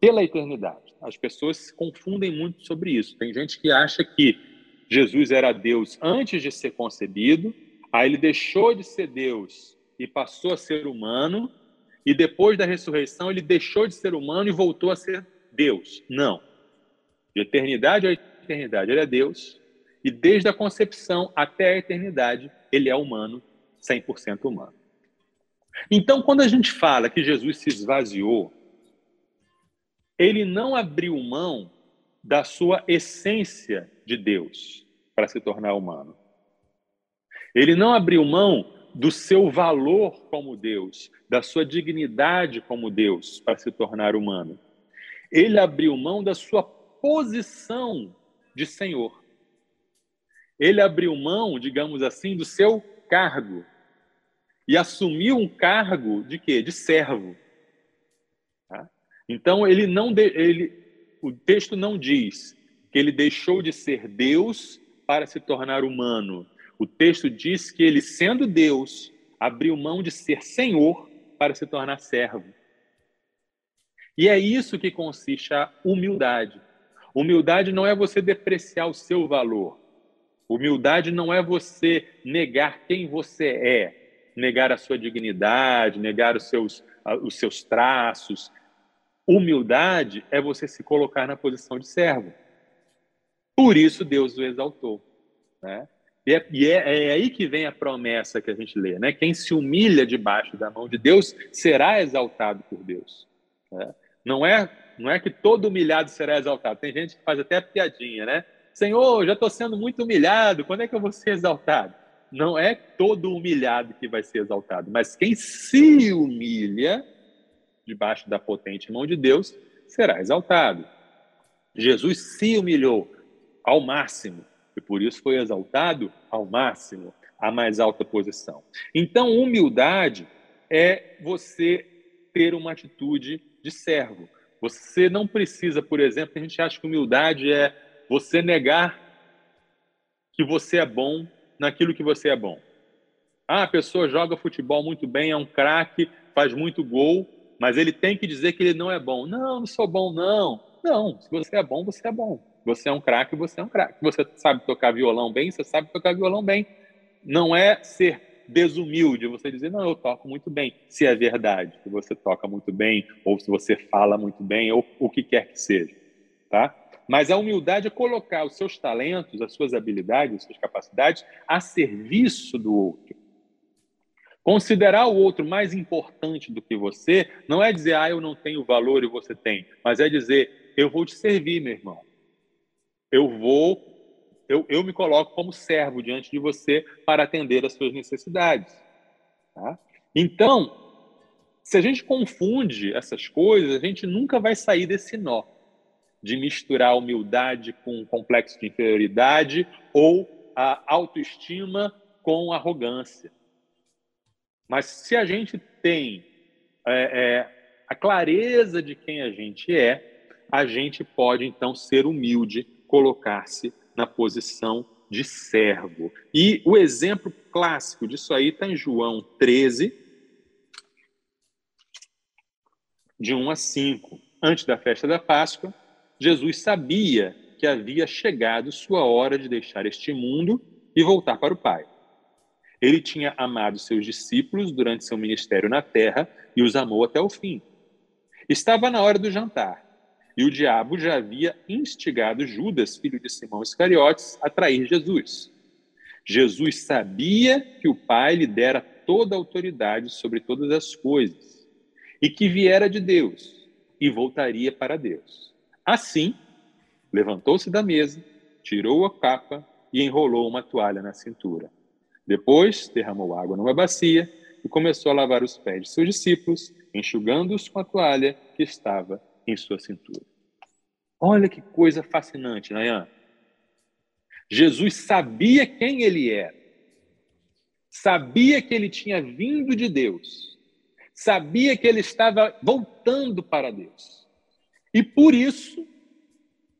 Speaker 3: pela eternidade. As pessoas se confundem muito sobre isso. Tem gente que acha que Jesus era Deus antes de ser concebido, aí ele deixou de ser Deus e passou a ser humano, e depois da ressurreição ele deixou de ser humano e voltou a ser Deus. Não. De eternidade a eternidade, ele é Deus, e desde a concepção até a eternidade, ele é humano, 100% humano. Então, quando a gente fala que Jesus se esvaziou, ele não abriu mão da sua essência de Deus para se tornar humano. Ele não abriu mão do seu valor como Deus, da sua dignidade como Deus para se tornar humano. Ele abriu mão da sua posição de Senhor. Ele abriu mão, digamos assim, do seu cargo e assumiu um cargo de quê? De servo. Tá? Então ele não de, ele o texto não diz que ele deixou de ser Deus para se tornar humano. O texto diz que ele, sendo Deus, abriu mão de ser Senhor para se tornar servo. E é isso que consiste a humildade. Humildade não é você depreciar o seu valor. Humildade não é você negar quem você é, negar a sua dignidade, negar os seus, os seus traços. Humildade é você se colocar na posição de servo. Por isso Deus o exaltou. Né? E, é, e é, é, aí que vem a promessa que a gente lê, né? Quem se humilha debaixo da mão de Deus será exaltado por Deus. Né? Não é não é que todo humilhado será exaltado. Tem gente que faz até piadinha, né? Senhor, já estou sendo muito humilhado, quando é que eu vou ser exaltado? Não é todo humilhado que vai ser exaltado, mas quem se humilha debaixo da potente mão de Deus será exaltado. Jesus se humilhou ao máximo e por isso foi exaltado ao máximo, a mais alta posição. Então, humildade é você ter uma atitude de servo. Você não precisa, por exemplo, a gente acha que humildade é você negar que você é bom naquilo que você é bom. Ah, a pessoa joga futebol muito bem, é um craque, faz muito gol, mas ele tem que dizer que ele não é bom. Não, não sou bom, não. Não, se você é bom, você é bom. Você é um craque, você é um craque. Você sabe tocar violão bem, você sabe tocar violão bem. Não é ser desumilde você dizer, não, eu toco muito bem, se é verdade que você toca muito bem, ou se você fala muito bem, ou o que quer que seja, tá? Mas a humildade é colocar os seus talentos, as suas habilidades, as suas capacidades a serviço do outro. Considerar o outro mais importante do que você não é dizer, ah, eu não tenho valor e você tem, mas é dizer, eu vou te servir, meu irmão. Eu vou eu, eu me coloco como servo diante de você para atender as suas necessidades. Tá? Então, se a gente confunde essas coisas, a gente nunca vai sair desse nó de misturar humildade com complexo de inferioridade ou a autoestima com arrogância. Mas se a gente tem é, é, a clareza de quem a gente é, a gente pode então ser humilde, colocar-se na posição de servo. E o exemplo clássico disso aí está em João 13, de 1 a 5. Antes da festa da Páscoa, Jesus sabia que havia chegado sua hora de deixar este mundo e voltar para o Pai. Ele tinha amado seus discípulos durante seu ministério na terra e os amou até o fim. Estava na hora do jantar e o diabo já havia instigado Judas, filho de Simão Iscariotes, a trair Jesus. Jesus sabia que o Pai lhe dera toda a autoridade sobre todas as coisas e que viera de Deus. e voltaria para Deus. Assim, levantou-se da mesa, tirou a capa e enrolou uma toalha na cintura. Depois, derramou água numa bacia e começou a lavar os pés de seus discípulos, enxugando-os com a toalha que estava em sua cintura. Olha que coisa fascinante, Nayan. Jesus sabia quem ele era, sabia que ele tinha vindo de Deus, sabia que ele estava voltando para Deus. E por isso,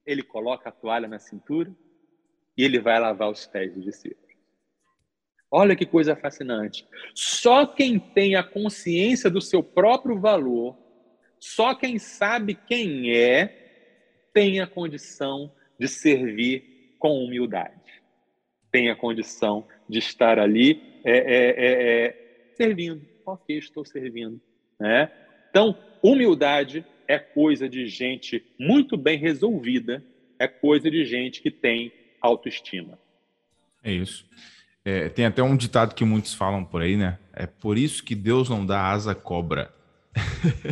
Speaker 3: ele coloca a toalha na cintura e ele vai lavar os pés dos discípulos. Olha que coisa fascinante. Só quem tem a consciência do seu próprio valor, só quem sabe quem é, tem a condição de servir com humildade. Tem a condição de estar ali é, é, é, é servindo. Ok, estou servindo. Né? Então, humildade é coisa de gente muito bem resolvida, é coisa de gente que tem autoestima.
Speaker 2: É isso. É, tem até um ditado que muitos falam por aí, né? É por isso que Deus não dá asa cobra.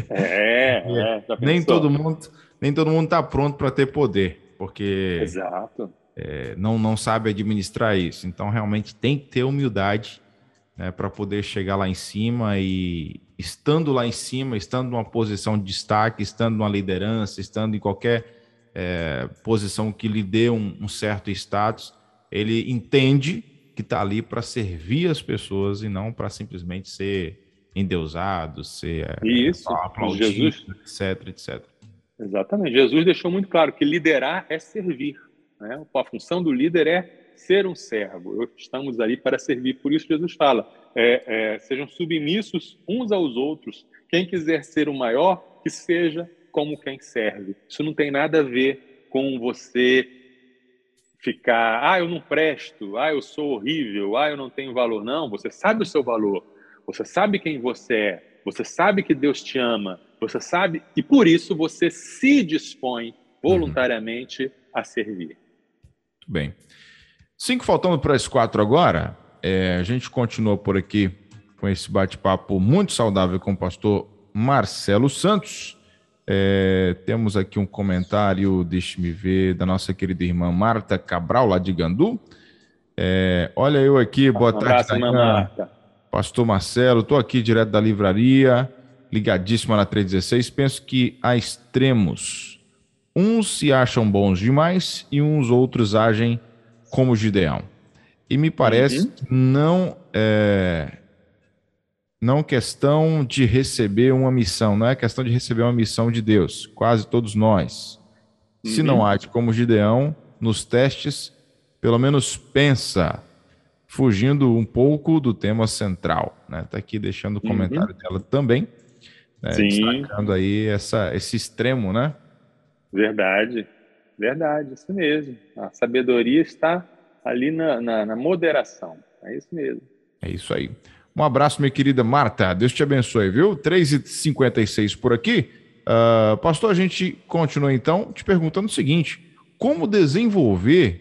Speaker 3: É, é
Speaker 2: nem todo mundo, nem todo mundo está pronto para ter poder, porque. É, não não sabe administrar isso. Então realmente tem que ter humildade né, para poder chegar lá em cima e estando lá em cima, estando numa posição de destaque, estando numa liderança, estando em qualquer é, posição que lhe dê um, um certo status, ele entende que está ali para servir as pessoas e não para simplesmente ser endeusado, ser
Speaker 3: é, Isso.
Speaker 2: aplaudido, Jesus... etc, etc.
Speaker 3: Exatamente. Jesus deixou muito claro que liderar é servir. Né? A função do líder é ser um servo. Estamos ali para servir. Por isso Jesus fala: é, é, sejam submissos uns aos outros. Quem quiser ser o maior, que seja como quem serve. Isso não tem nada a ver com você ficar, ah, eu não presto, ah, eu sou horrível, ah, eu não tenho valor. Não, você sabe o seu valor, você sabe quem você é, você sabe que Deus te ama, você sabe, e por isso você se dispõe voluntariamente uhum. a servir.
Speaker 2: Muito bem. Cinco faltando para as quatro agora. É, a gente continua por aqui com esse bate-papo muito saudável com o pastor Marcelo Santos. É, temos aqui um comentário, deixe-me ver, da nossa querida irmã Marta Cabral, lá de Gandu. É, olha eu aqui, boa um tarde, abraço, Marta. Pastor Marcelo, estou aqui direto da livraria, ligadíssima na 316. Penso que há extremos. Uns se acham bons demais e uns outros agem como Gideão. E me parece uhum. não é, não questão de receber uma missão, não é questão de receber uma missão de Deus, quase todos nós. Uhum. Se não age como Gideão, nos testes, pelo menos pensa, fugindo um pouco do tema central. Está né? Tá aqui deixando o uhum. comentário uhum. dela também, né? destacando aí essa, esse extremo, né?
Speaker 3: Verdade, verdade, isso mesmo. A sabedoria está ali na, na, na moderação, é isso mesmo.
Speaker 2: É isso aí. Um abraço, minha querida Marta. Deus te abençoe, viu? 3h56 por aqui. Uh, pastor, a gente continua então te perguntando o seguinte: como desenvolver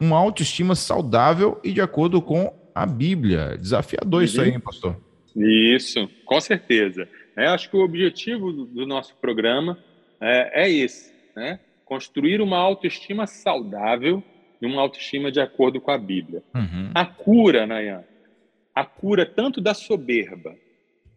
Speaker 2: uma autoestima saudável e de acordo com a Bíblia? Desafiador uhum. isso aí, hein, pastor?
Speaker 3: Isso, com certeza. É, acho que o objetivo do, do nosso programa é, é esse, né? Construir uma autoestima saudável e uma autoestima de acordo com a Bíblia. Uhum. A cura, Nayan, a cura tanto da soberba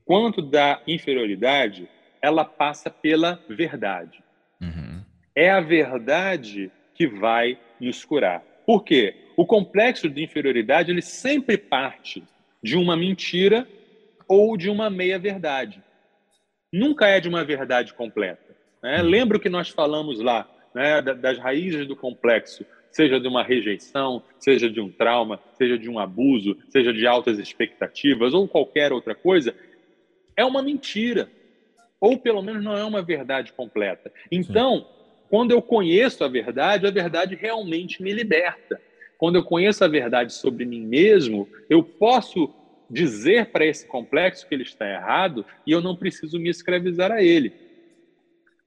Speaker 3: quanto da inferioridade, ela passa pela verdade. Uhum. É a verdade que vai nos curar. Por quê? O complexo de inferioridade ele sempre parte de uma mentira ou de uma meia-verdade. Nunca é de uma verdade completa. Né? Uhum. Lembra o que nós falamos lá, né, das raízes do complexo seja de uma rejeição, seja de um trauma, seja de um abuso, seja de altas expectativas ou qualquer outra coisa, é uma mentira. Ou pelo menos não é uma verdade completa. Então, Sim. quando eu conheço a verdade, a verdade realmente me liberta. Quando eu conheço a verdade sobre mim mesmo, eu posso dizer para esse complexo que ele está errado e eu não preciso me escravizar a ele.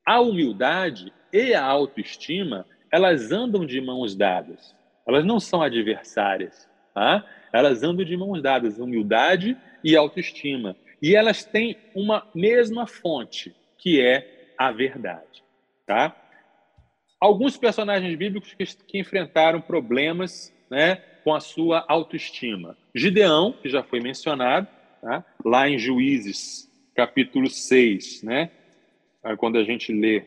Speaker 3: A humildade e a autoestima elas andam de mãos dadas. Elas não são adversárias. Tá? Elas andam de mãos dadas, humildade e autoestima. E elas têm uma mesma fonte, que é a verdade, tá? Alguns personagens bíblicos que, que enfrentaram problemas, né, com a sua autoestima. Gideão, que já foi mencionado, tá? lá em Juízes, capítulo 6, né? Quando a gente lê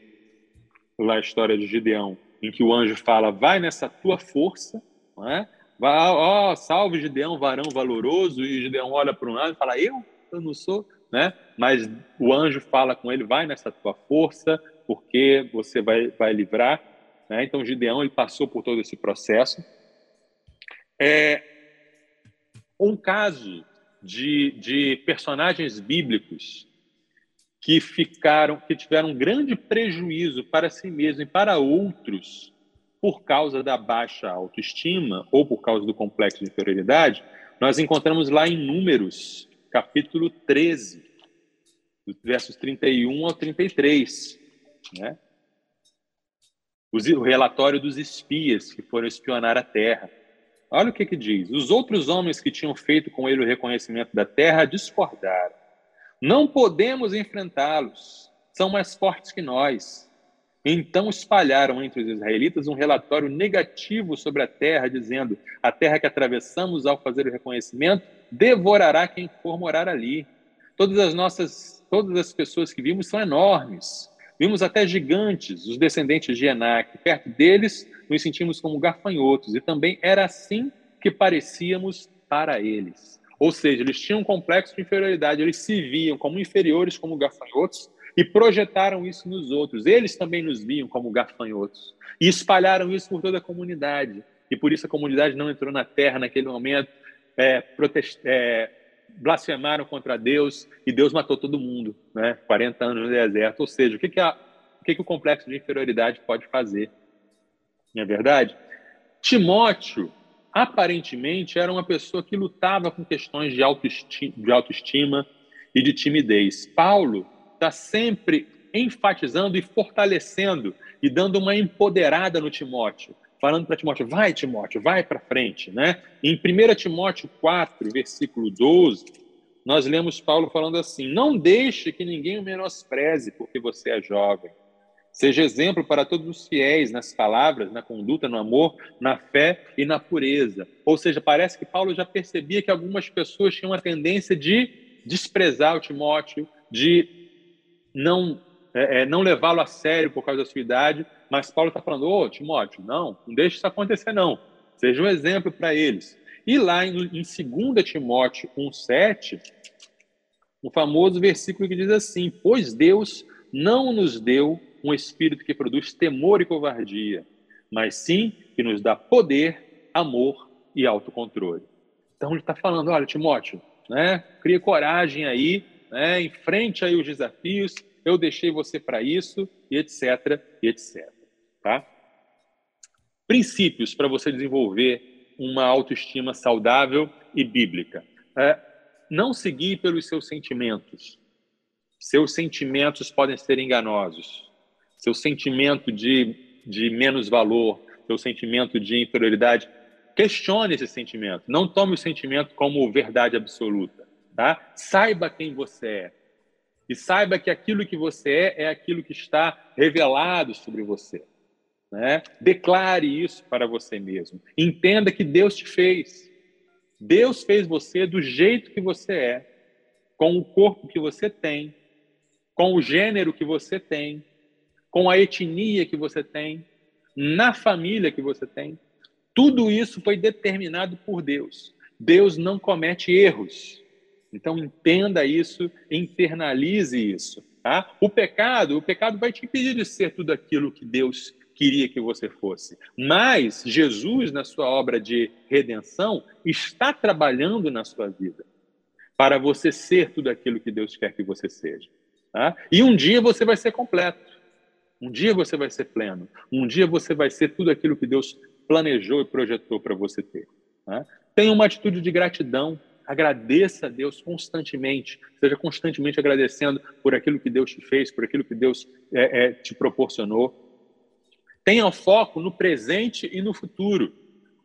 Speaker 3: lá a história de Gideão, em que o anjo fala: Vai nessa tua força, não é? ó, salve Gideão, varão valoroso, e Gideão olha para um lado e fala: Eu? Eu não sou, né? Mas o anjo fala com ele: Vai nessa tua força, porque você vai, vai livrar. Né? Então Gideão ele passou por todo esse processo. É um caso de, de personagens bíblicos que ficaram, que tiveram um grande prejuízo para si mesmo e para outros por causa da baixa autoestima ou por causa do complexo de inferioridade, nós encontramos lá em Números, capítulo 13, versos 31 ao 33, né? O relatório dos espias que foram espionar a terra. Olha o que, que diz. Os outros homens que tinham feito com ele o reconhecimento da terra discordaram. Não podemos enfrentá-los. São mais fortes que nós. Então espalharam entre os israelitas um relatório negativo sobre a terra, dizendo: A terra que atravessamos ao fazer o reconhecimento devorará quem for morar ali. Todas as nossas, todas as pessoas que vimos são enormes. Vimos até gigantes, os descendentes de Enac. Perto deles, nos sentimos como gafanhotos, e também era assim que parecíamos para eles. Ou seja, eles tinham um complexo de inferioridade, eles se viam como inferiores, como gafanhotos, e projetaram isso nos outros. Eles também nos viam como gafanhotos e espalharam isso por toda a comunidade. E por isso a comunidade não entrou na terra naquele momento, é, protest... é, blasfemaram contra Deus e Deus matou todo mundo, né? 40 anos no deserto. Ou seja, o que, que, a... o, que, que o complexo de inferioridade pode fazer? Não é verdade? Timóteo, aparentemente, era uma pessoa que lutava com questões de autoestima, de autoestima e de timidez. Paulo está sempre enfatizando e fortalecendo e dando uma empoderada no Timóteo, falando para Timóteo, vai Timóteo, vai para frente, né? Em 1 Timóteo 4, versículo 12, nós lemos Paulo falando assim: "Não deixe que ninguém o menospreze, porque você é jovem. Seja exemplo para todos os fiéis nas palavras, na conduta, no amor, na fé e na pureza." Ou seja, parece que Paulo já percebia que algumas pessoas tinham a tendência de desprezar o Timóteo, de não, é, é, não levá-lo a sério por causa da sua idade, mas Paulo está falando, ô Timóteo, não, não deixe isso acontecer não, seja um exemplo para eles. E lá em, em 2 Timóteo 1,7, o famoso versículo que diz assim, pois Deus não nos deu um espírito que produz temor e covardia, mas sim que nos dá poder, amor e autocontrole. Então ele está falando, olha, Timóteo, né, cria coragem aí, né, enfrente aí os desafios, eu deixei você para isso, e etc, e etc. Tá? Princípios para você desenvolver uma autoestima saudável e bíblica. É, não seguir pelos seus sentimentos. Seus sentimentos podem ser enganosos. Seu sentimento de, de menos valor, seu sentimento de inferioridade. Questione esse sentimento. Não tome o sentimento como verdade absoluta. Tá? Saiba quem você é. E saiba que aquilo que você é é aquilo que está revelado sobre você. Né? Declare isso para você mesmo. Entenda que Deus te fez. Deus fez você do jeito que você é, com o corpo que você tem, com o gênero que você tem, com a etnia que você tem, na família que você tem. Tudo isso foi determinado por Deus. Deus não comete erros. Então entenda isso, internalize isso. Tá? O pecado, o pecado vai te impedir de ser tudo aquilo que Deus queria que você fosse. Mas Jesus, na sua obra de redenção, está trabalhando na sua vida para você ser tudo aquilo que Deus quer que você seja. Tá? E um dia você vai ser completo. Um dia você vai ser pleno. Um dia você vai ser tudo aquilo que Deus planejou e projetou para você ter. Tá? Tenha uma atitude de gratidão Agradeça a Deus constantemente, seja constantemente agradecendo por aquilo que Deus te fez, por aquilo que Deus é, é, te proporcionou. Tenha foco no presente e no futuro.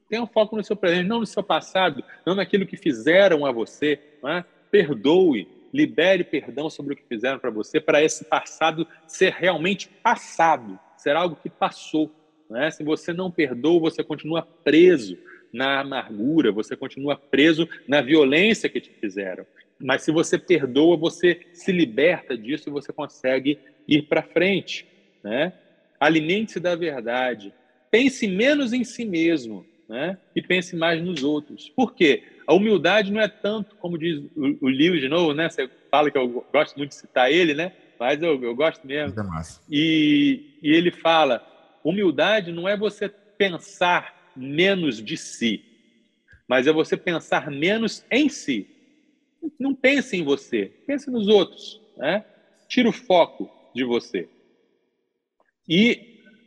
Speaker 3: Tenha foco no seu presente, não no seu passado, não naquilo que fizeram a você. É? Perdoe, libere perdão sobre o que fizeram para você, para esse passado ser realmente passado, ser algo que passou. Né? Se você não perdoa, você continua preso na amargura, você continua preso na violência que te fizeram. Mas se você perdoa, você se liberta disso e você consegue ir para frente. Né? Alimente-se da verdade. Pense menos em si mesmo né? e pense mais nos outros. Por quê? A humildade não é tanto, como diz o, o Lewis de novo, né? Você fala que eu gosto muito de citar ele, né? Mas eu, eu gosto mesmo. É e, e ele fala: humildade não é você pensar menos de si, mas é você pensar menos em si. Não pense em você, pense nos outros, né? Tira o foco de você. E,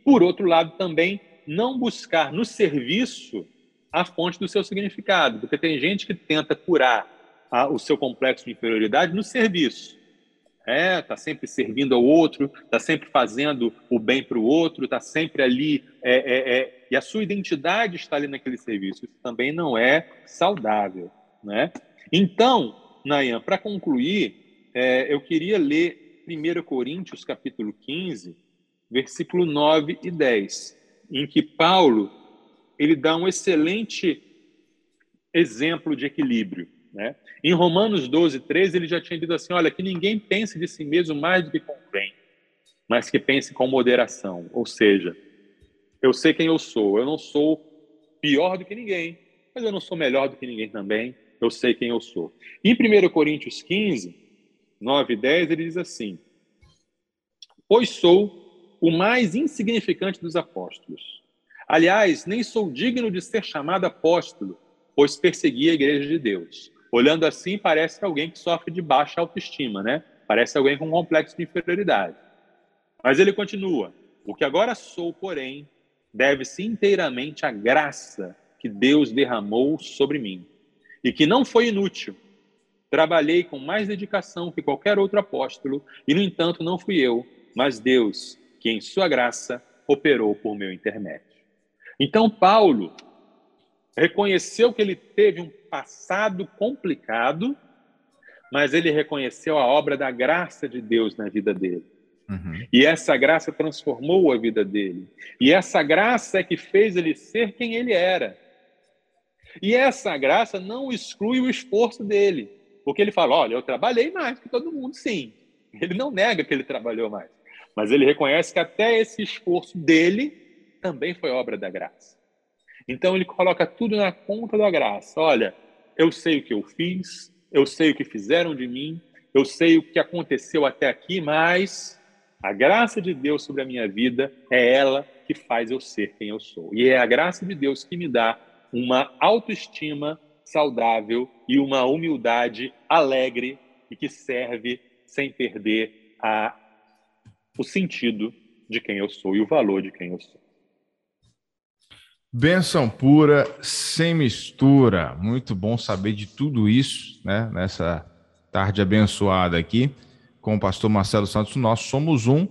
Speaker 3: por outro lado, também não buscar no serviço a fonte do seu significado, porque tem gente que tenta curar a, o seu complexo de inferioridade no serviço. É, tá sempre servindo ao outro, tá sempre fazendo o bem para o outro, tá sempre ali, é, é, é, e a sua identidade está ali naquele serviço. Isso também não é saudável, né? Então, Nayan, para concluir, é, eu queria ler 1 Coríntios capítulo 15, versículo 9 e 10, em que Paulo ele dá um excelente exemplo de equilíbrio. Né? Em Romanos 12, 13, ele já tinha dito assim: olha, que ninguém pense de si mesmo mais do que convém, mas que pense com moderação. Ou seja, eu sei quem eu sou, eu não sou pior do que ninguém, mas eu não sou melhor do que ninguém também, eu sei quem eu sou. Em 1 Coríntios 15, 9 e 10, ele diz assim: Pois sou o mais insignificante dos apóstolos Aliás, nem sou digno de ser chamado apóstolo, pois persegui a igreja de Deus. Olhando assim, parece alguém que sofre de baixa autoestima, né? Parece alguém com um complexo de inferioridade. Mas ele continua: O que agora sou, porém, deve-se inteiramente à graça que Deus derramou sobre mim, e que não foi inútil. Trabalhei com mais dedicação que qualquer outro apóstolo, e no entanto não fui eu, mas Deus, que em sua graça operou por meu intermédio. Então, Paulo reconheceu que ele teve um passado complicado, mas ele reconheceu a obra da graça de Deus na vida dele. Uhum. E essa graça transformou a vida dele. E essa graça é que fez ele ser quem ele era. E essa graça não exclui o esforço dele. Porque ele fala: olha, eu trabalhei mais que todo mundo, sim. Ele não nega que ele trabalhou mais. Mas ele reconhece que até esse esforço dele também foi obra da graça. Então ele coloca tudo na conta da graça. Olha, eu sei o que eu fiz, eu sei o que fizeram de mim, eu sei o que aconteceu até aqui, mas a graça de Deus sobre a minha vida é ela que faz eu ser quem eu sou. E é a graça de Deus que me dá uma autoestima saudável e uma humildade alegre e que serve sem perder a, o sentido de quem eu sou e o valor de quem eu sou.
Speaker 2: Benção pura, sem mistura. Muito bom saber de tudo isso, né? Nessa tarde abençoada aqui com o pastor Marcelo Santos. Nós somos um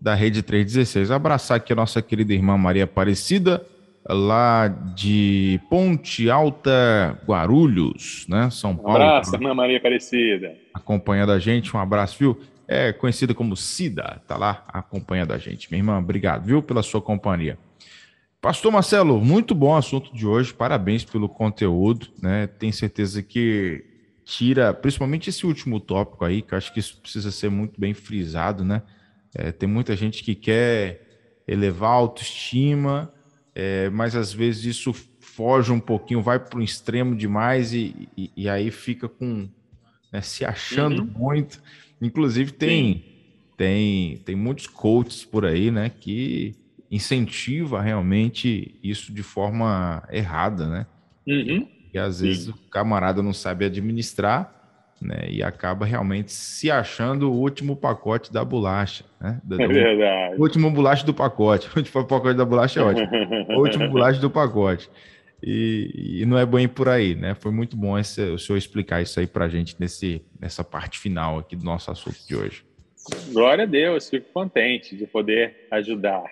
Speaker 2: da Rede 316. Abraçar aqui a nossa querida irmã Maria Aparecida, lá de Ponte Alta, Guarulhos, né? São Paulo.
Speaker 3: Um abraço, irmã Maria Aparecida.
Speaker 2: Acompanhando a gente, um abraço, viu? É conhecida como Cida, tá lá acompanhando a gente. Minha irmã, obrigado, viu, pela sua companhia. Pastor Marcelo, muito bom o assunto de hoje, parabéns pelo conteúdo, né? Tenho certeza que tira, principalmente esse último tópico aí, que acho que isso precisa ser muito bem frisado, né? É, tem muita gente que quer elevar a autoestima, é, mas às vezes isso foge um pouquinho, vai para o extremo demais e, e, e, aí fica com né, se achando uhum. muito. Inclusive tem, tem tem muitos coaches por aí, né, que incentiva realmente isso de forma errada, né? Uhum. E às vezes Sim. o camarada não sabe administrar, né? E acaba realmente se achando o último pacote da bolacha, né? Do, é verdade. O último bolacha do pacote. O último pacote da bolacha é ótimo. o último bolacha do pacote. E, e, não é bem por aí, né? Foi muito bom esse, o senhor explicar isso aí para gente nesse, nessa parte final aqui do nosso assunto de hoje.
Speaker 3: Glória a Deus, fico contente de poder ajudar.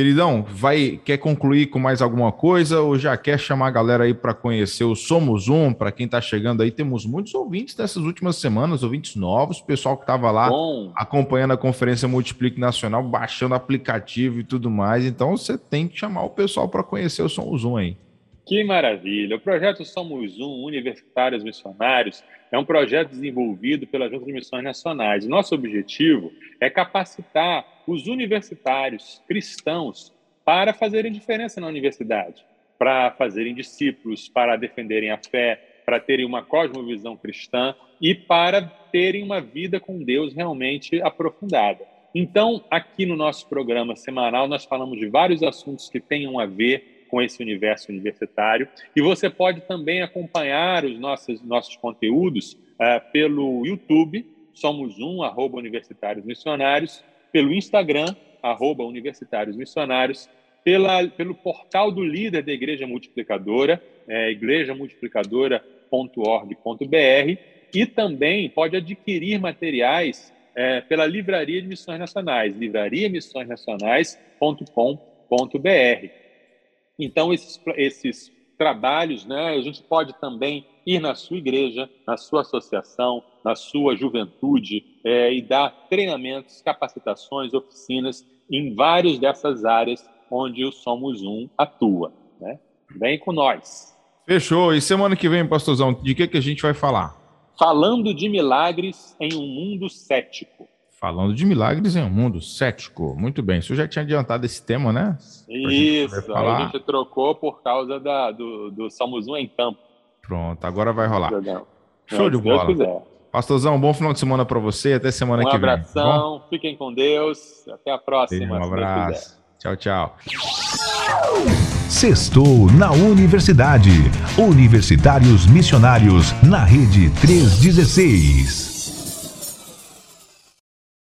Speaker 2: Queridão, vai quer concluir com mais alguma coisa ou já quer chamar a galera aí para conhecer o Somos Um? Para quem está chegando aí, temos muitos ouvintes dessas últimas semanas, ouvintes novos, pessoal que estava lá Bom. acompanhando a conferência Multiplique Nacional, baixando aplicativo e tudo mais. Então você tem que chamar o pessoal para conhecer o Somos Um aí.
Speaker 3: Que maravilha! O projeto Somos Um, Universitários Missionários, é um projeto desenvolvido pela Junta de Missões Nacionais. Nosso objetivo é capacitar os universitários cristãos para fazerem diferença na universidade, para fazerem discípulos, para defenderem a fé, para terem uma cosmovisão cristã e para terem uma vida com Deus realmente aprofundada. Então, aqui no nosso programa semanal, nós falamos de vários assuntos que tenham a ver com esse universo universitário. E você pode também acompanhar os nossos, nossos conteúdos uh, pelo YouTube, somos um, arroba Universitários Missionários, pelo Instagram, arroba Universitários Missionários, pela, pelo portal do líder da Igreja Multiplicadora, é, igrejamultiplicadora.org.br, e também pode adquirir materiais é, pela Livraria de Missões Nacionais, livrariamissõesnacionais.com.br. Então, esses, esses trabalhos, né, a gente pode também ir na sua igreja, na sua associação, na sua juventude é, e dar treinamentos, capacitações, oficinas em várias dessas áreas onde o Somos Um atua. Né? Vem com nós.
Speaker 2: Fechou. E semana que vem, pastorzão, de que, que a gente vai falar?
Speaker 3: Falando de milagres em um mundo cético.
Speaker 2: Falando de milagres em um mundo cético. Muito bem. Você já tinha adiantado esse tema, né?
Speaker 3: Isso. Gente a gente trocou por causa da, do, do Salmos 1 em campo.
Speaker 2: Pronto, agora vai rolar. Show de bola. Pastorzão, bom final de semana para você. Até semana
Speaker 3: um
Speaker 2: que
Speaker 3: vem. Um abração. Fiquem com Deus. Até a próxima.
Speaker 2: Um abraço. Tchau, tchau.
Speaker 1: Sextou na Universidade. Universitários Missionários na Rede 316.